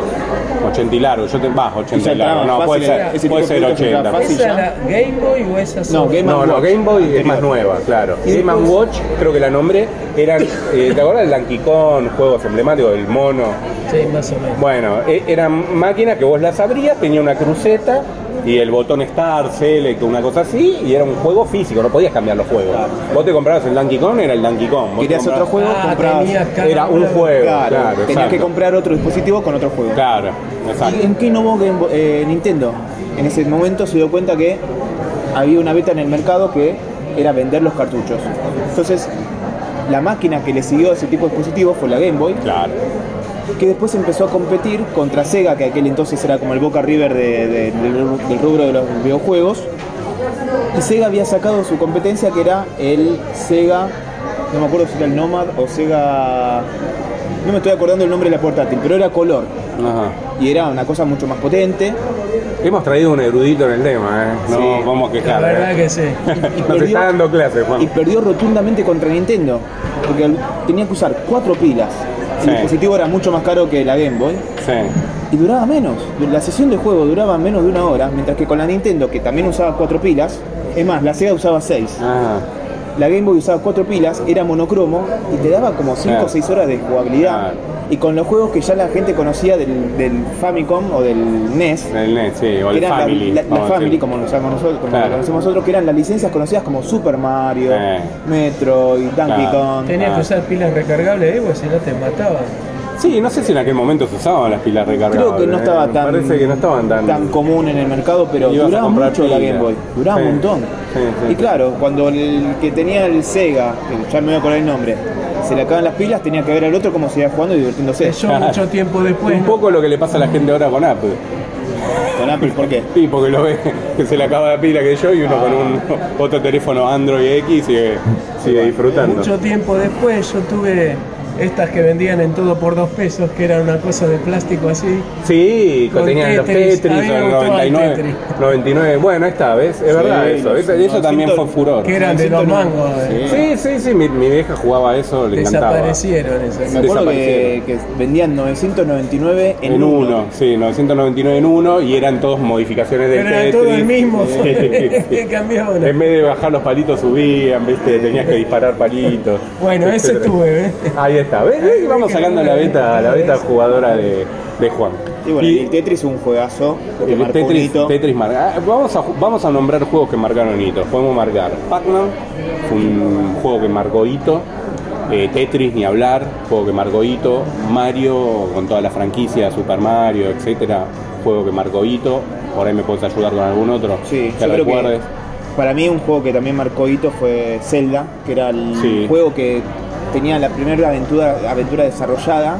80 y largo, yo te bajo 80 y largo. No, puede ser, puede ser
productos
80.
entraban fácil.
¿Esa
ya.
era Game Boy o esa
No? Game
No. Game Boy es más nueva, claro.
Y
Game Watch, creo que la nombré, eran, eh, ¿te acuerdas del Donkey Kong, juegos emblemáticos, del mono?
Sí, más o menos.
Bueno, e- eran máquinas que vos las abrías, tenía una cruceta y el botón Start, Select, una cosa así, y era un juego físico, no podías cambiar los juegos. Vos te comprabas el Donkey Kong, era el Donkey Kong.
Querías otro juego,
Ah,
comprabas...
Era un juego,
Claro,
claro,
tenías
exacto.
que comprar otro dispositivo con otro juego.
Claro, exacto.
¿Y en qué innovó Game Boy- eh, Nintendo? En ese momento se dio cuenta que había una beta en el mercado que era vender los cartuchos. Entonces, la máquina que le siguió a ese tipo de dispositivos fue la Game Boy,
Claro.
Que después empezó a competir contra Sega, que aquel entonces era como el Boca River de- de- del, del rubro de los videojuegos. Y Sega había sacado su competencia que era el Sega, no me acuerdo si era el Nomad o Sega... No me estoy acordando el nombre de la portátil, pero era color.
Ajá.
Y era una cosa mucho más potente.
Hemos traído un erudito en el tema, ¿eh? No
Sí.
vamos a
La
quejar.
verdad
¿eh?
que sí.
Nos
perdió-
está dando clases, Juan.
y perdió rotundamente contra Nintendo. Porque tenía que usar cuatro pilas. El dispositivo era mucho más caro que la Game Boy.
Sí.
Y duraba menos. La sesión de juego duraba menos de una hora. Mientras que con la Nintendo, que también usaba cuatro pilas. Es más, la Sega usaba seis.
Ah,
La Game Boy usaba cuatro pilas, era monocromo y te daba como 5
Claro.
o 6 horas de jugabilidad.
Claro.
Y con los juegos que ya la gente conocía del, del Famicom o del NES,
el NES, sí, o
que
el
eran la-
Family.
la, la como lo usamos nosotros, como
Claro.
lo conocemos nosotros, que eran las licencias conocidas como Super Mario,
Eh.
Metroid, Donkey
Claro.
Kong.
Tenías
Ah.
que usar pilas recargables, eh, porque si no te mataban.
Sí, no sé si en aquel momento se usaban las pilas recargables.
Creo que no estaba
¿eh?
Tan,
Parece que no estaban tan.
tan común en el mercado, pero duraba
comprar
mucho la
pilas.
Game Boy, duraba
Sí.
un montón.
Sí, sí.
Y claro, cuando el que tenía el Sega, que ya me voy a acordar el nombre, se le acaban las pilas, tenía que ver al otro cómo se iba jugando y divirtiéndose.
Eso mucho tiempo después.
Un
¿no?
poco lo que le pasa a la gente ahora con Apple.
Con Apple, ¿por qué?
Sí, porque lo ve que se le acaba la pila que yo y uno con un otro teléfono Android X sigue, sigue disfrutando.
Mucho tiempo después yo tuve estas que vendían en todo por dos pesos, que eran una cosa de plástico así.
Sí, que
Con
tenían los
Tetris.
O el
gustaba el
99,
Tetris.
99. Bueno, ahí está, ¿ves? Es verdad eso.
los-
Eso, eso
los
también fue
100
furor.
Que eran de dos mangos. eh.
Sí, sí, sí, mi, mi vieja jugaba a eso, le encantaba.
Desaparecieron esas.
Me acuerdo que,
Desaparecieron.
que vendían 999 en,
En
uno.
uno, sí, 999 en uno y eran todos modificaciones del
Pero era
Tetris.
todo el mismo.
Sí,
cambió.
En vez de bajar los palitos subían, ¿viste? Tenías que disparar palitos.
Bueno, ese
etcétera.
tuve, ¿eh?
Ahí está, ¿ves? ¿Ves? Vamos sacando la beta, la beta jugadora de, de Juan.
Y bueno,
Y-
el Tetris es un juegazo que
El
marcó un
Tetris,
hito.
Tetris marca- ah, vamos, a, vamos a nombrar juegos que marcaron hitos. Podemos marcar Pac-Man, un juego que marcó hito. Eh, Tetris, ni hablar, juego que marcó hito. Mario, con toda la franquicia, Super Mario, etcétera, juego que marcó hito. Por ahí me puedes ayudar con algún otro
Sí,
que recuerdes.
para mí un juego que también marcó hito fue Zelda, que era el
Sí.
juego que tenía la primera aventura, aventura desarrollada.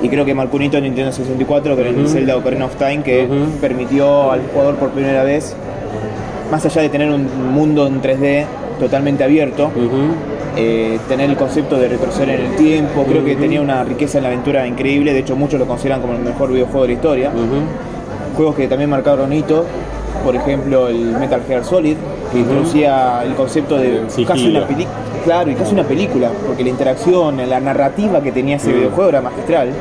Y creo que marcó un hito en Nintendo 64, que era el. Zelda Ocarina of Time, que permitió al jugador por primera vez, más allá de tener un mundo en 3D totalmente abierto, eh, tener el concepto de retroceder en el tiempo, creo que tenía una riqueza en la aventura increíble, de hecho muchos lo consideran como el mejor videojuego de la historia. Juegos que también marcaron hito, por ejemplo el Metal Gear Solid, que introducía el concepto de
El
casi una película, claro, y casi una película, porque la interacción, la narrativa que tenía ese videojuego era magistral.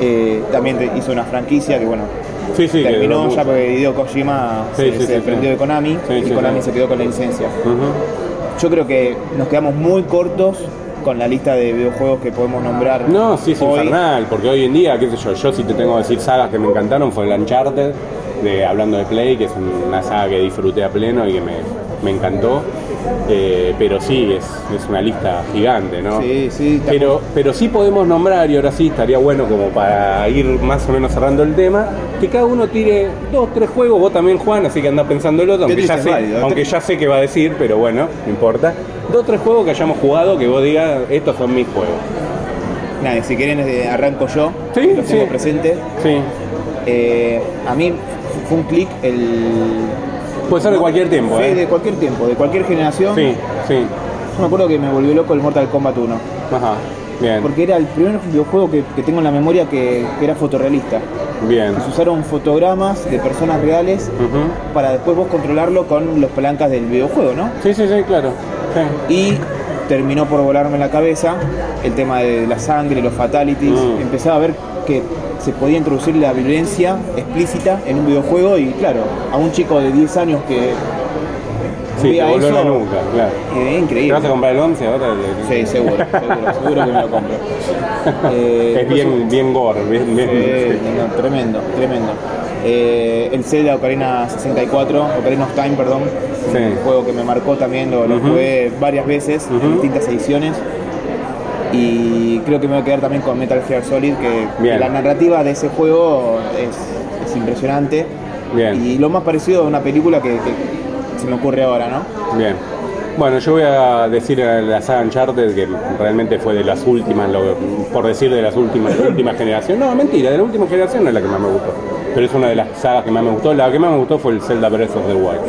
Eh, también hizo una franquicia que bueno,
Sí, sí, que
terminó ya porque Hideo Kojima
Sí,
se, se
sí.
de Konami y Konami se quedó con la licencia. Yo creo que nos quedamos muy cortos con la lista de videojuegos que podemos nombrar.
No, sí, es
hoy.
infernal, porque hoy en día, qué sé yo, yo si te tengo que decir sagas que me encantaron fue el Uncharted, de, hablando de Play, que es una saga que disfruté a pleno y que me, me encantó. Eh, pero sí, es, es una lista gigante, ¿no?
Sí, sí,
Pero, pero sí podemos nombrar, y ahora sí estaría bueno como para ir más o menos cerrando el tema, que cada uno tire dos, tres juegos, vos también Juan, así que el otro, aunque ya, sé,
válido,
aunque ya sé qué va a decir, pero bueno, no importa. Dos, tres juegos que hayamos jugado que vos digas, estos son mis juegos.
Nada, si quieren eh, arranco yo,
Sí,
los tengo presente.
Sí.
Eh, a mí fue un clic el...
Puede ser de cualquier tiempo,
Sí,
¿eh?
de cualquier tiempo, de cualquier generación.
Sí, sí.
Yo me acuerdo que me volvió loco el Mortal Kombat 1.
Ajá. Bien.
Porque era el primer videojuego que, que tengo en la memoria que, que era fotorrealista.
Bien.
Se usaron fotogramas de personas reales para después vos controlarlo con los palancas del videojuego, ¿no?
Sí, sí, sí, claro. Sí.
Y terminó por volarme la cabeza el tema de la sangre, los fatalities.
Mm.
Empezaba a ver que se podía introducir la violencia explícita en un videojuego y claro, a un chico de 10 años que
Sí, te
vea eso,
la nuca, claro.
eh,
¿Te
increíble.
vas a comprar el 11 ahora?
Sí, seguro, seguro, seguro que me lo compro. Eh,
es bien, bien gore, bien, bien.
Eh, no, tremendo, tremendo. Eh, el Zelda Ocarina 64, Ocarina of Time, perdón,
Sí.
un juego que me marcó también, lo, lo jugué varias veces en distintas ediciones. Y creo que me voy a quedar también con Metal Gear Solid, que la narrativa de ese juego es, es impresionante.
Bien.
Y lo más parecido a una película que, que se me ocurre ahora, ¿no?
Bien. Bueno, yo voy a decir a la saga Uncharted que realmente fue de las últimas, lo- por decir de las últimas, de la última generación. No, mentira, de la última generación no es la que más me gustó. Pero es una de las sagas que más me gustó. La que más me gustó fue el Zelda Breath of the Wild.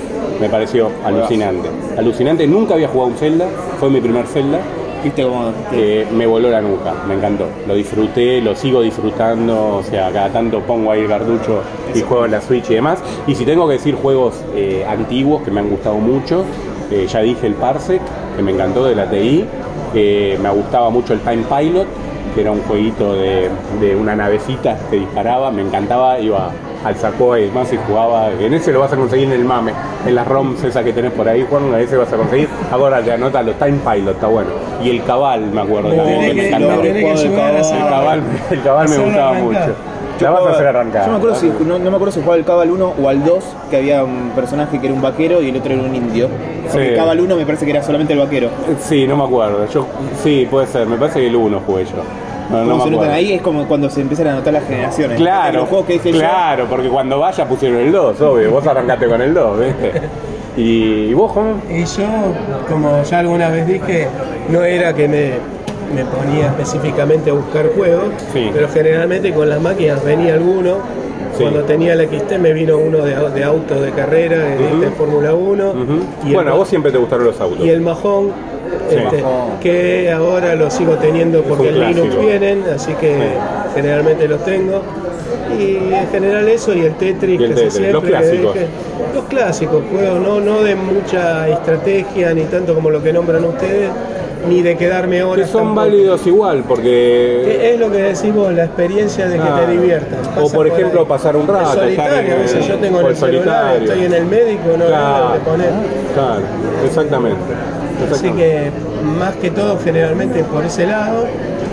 Me pareció alucinante. Alucinante. Nunca había jugado un Zelda. Fue mi primer Zelda.
Viste cómo te-
Eh, me voló la nuca, me encantó. Lo disfruté, lo sigo disfrutando, o sea, cada tanto pongo ahí el cartucho y juego en la Switch y demás. Y si tengo que decir juegos eh, antiguos que me han gustado mucho, eh, ya dije el Parsec, que me encantó de la TI. Me gustaba mucho el Time Pilot, que era un jueguito de, de una navecita que disparaba, me encantaba, iba al Sacoa y demás y jugaba. En ese lo vas a conseguir en el MAME, en las ROMs esas que tenés por ahí, Juan, una vez vas a conseguir. Ahora te anota los Time Pilot, está bueno. Y el Cabal, me acuerdo
Lo
también, que me encantaba.
El
El cabal, el cabal me gustaba
arrancar.
mucho. La vas a hacer arrancar.
Yo me acuerdo si, no, no me acuerdo si jugaba al Cabal 1 o al 2, que había un personaje que era un vaquero y el otro era un indio.
Sí.
el Cabal 1 me parece que era solamente el vaquero.
Sí, no me acuerdo. Yo, sí, puede ser. Me parece que el 1 jugué yo. No,
se notan ahí es como cuando se empiezan a anotar las generaciones.
Claro,
Los juegos que dije yo,
claro, porque cuando vaya pusieron el 2, obvio. Vos arrancaste con el 2, ¿viste? ¿Y, vos, Juan?
Y yo, como ya alguna vez dije, no era que me, me ponía específicamente a buscar juegos,
Sí.
pero generalmente con las máquinas venía alguno.
Sí.
Cuando tenía la XT me vino uno de, de autos de carrera, de, Fórmula 1.
Ujú.
y el
Bueno, a vos siempre te gustaron los autos.
y el majón,
Sí.
este, que ahora lo sigo teniendo porque en Linux vienen, así que
Sí.
generalmente los tengo. Y en general eso y el Tetris,
Y el
que se siempre
los
que
clásicos.
dije. los clásicos, juegos no, no de mucha estrategia ni tanto como lo que nombran ustedes, ni de quedarme
Que
horas.
son
tampoco.
válidos igual, porque...
Que Es lo que decimos, la experiencia de que te diviertas.
O por ejemplo pasar un rato.
El
estar
solitario,
en
veces yo tengo en el celular,
solitario.
estoy en el médico, no
Claro,
de poner.
claro, exactamente.
Así que más que todo generalmente por ese lado.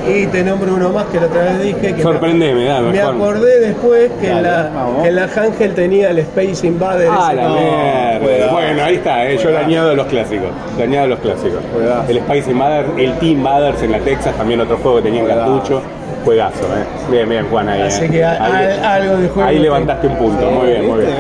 Y te nombro uno más que la otra vez dije que
Sorprendeme, dame,
me
Juan.
acordé después que, en la,
vamos.
que en la Ángel tenía el Space Invader.
Ah,
ese
la
que-
mierda.
juegazo.
Bueno, ahí está, eh, yo le añado los clásicos. Le añado los clásicos. El Spice Invaders, el Team Invaders en la Texas, también otro juego que tenía en cartucho. Juegazo, eh. Bien, bien, Juan ahí.
Así
eh.
que a-
Ahí-
a- algo de juego
Ahí levantaste un punto, muy bien, muy bien.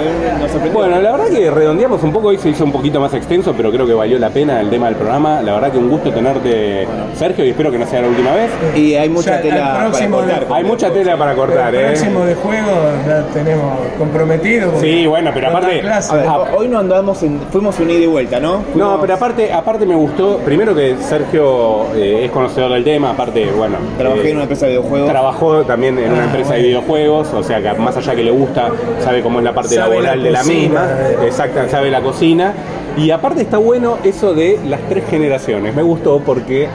Sorprendió.
Bueno, la verdad que redondeamos un poco, hoy se hizo un poquito más extenso, pero creo que valió la pena el tema del programa. La verdad que un gusto tenerte, Sergio, y espero que no sea la última vez.
y hay mucha tela para cortar.
Hay mucha tela para cortar,
el
¿eh?
próximo de juego ya tenemos comprometido.
Sí, bueno, pero aparte-
A ver, hoy no andamos en. Fuimos un ida y vuelta, ¿no?
No, pero aparte, aparte me gustó, primero que Sergio eh, es conocedor del tema, aparte, bueno,
Trabajé
eh,
en una empresa de videojuegos.
Trabajó también en una empresa de videojuegos, o sea que más allá que le gusta, sabe cómo es la parte
Sabe
laboral
la
de la misma,
eh.
exacta, sabe la cocina. Y aparte está bueno eso de las tres generaciones. Me gustó porque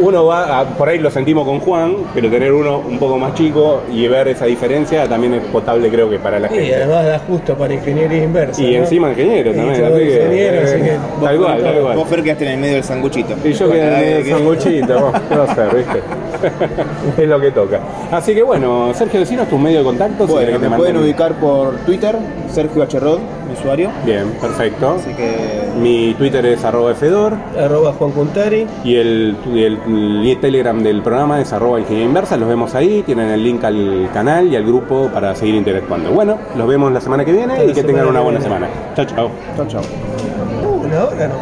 uno va, a- por ahí lo sentimos con Juan, pero tener uno un poco más chico y ver esa diferencia también es potable creo que para la
Y
gente.
además da justo para ingeniería inversa.
Y
¿no?
encima ingeniero
Y
también. así que,
ingeniero,
eh,
así que-
tal cual, tal cual.
Vos, Fer, quedaste en el medio del sanguchito.
Y yo quedé en el medio del
que-
sanguchito, vos, ¿qué va a hacer, viste? es lo que toca. Así que bueno, Sergio, decinos tu medio de contacto. si
Bueno,
que te
me pueden ubicar por Twitter, Sergio H. Rod, usuario.
Bien, perfecto.
Así que.
Mi Twitter es arroba fedor
Arroba Juan Cuntari.
y el, y el, el Telegram del programa es arroba ingeniería inversa. Los vemos ahí, tienen el link al canal y al grupo para seguir interactuando. Bueno, los vemos la semana que viene
Hasta
y que tengan una buena
viene.
semana. Chao, chao.
Chao, chao.
Una hora vemos.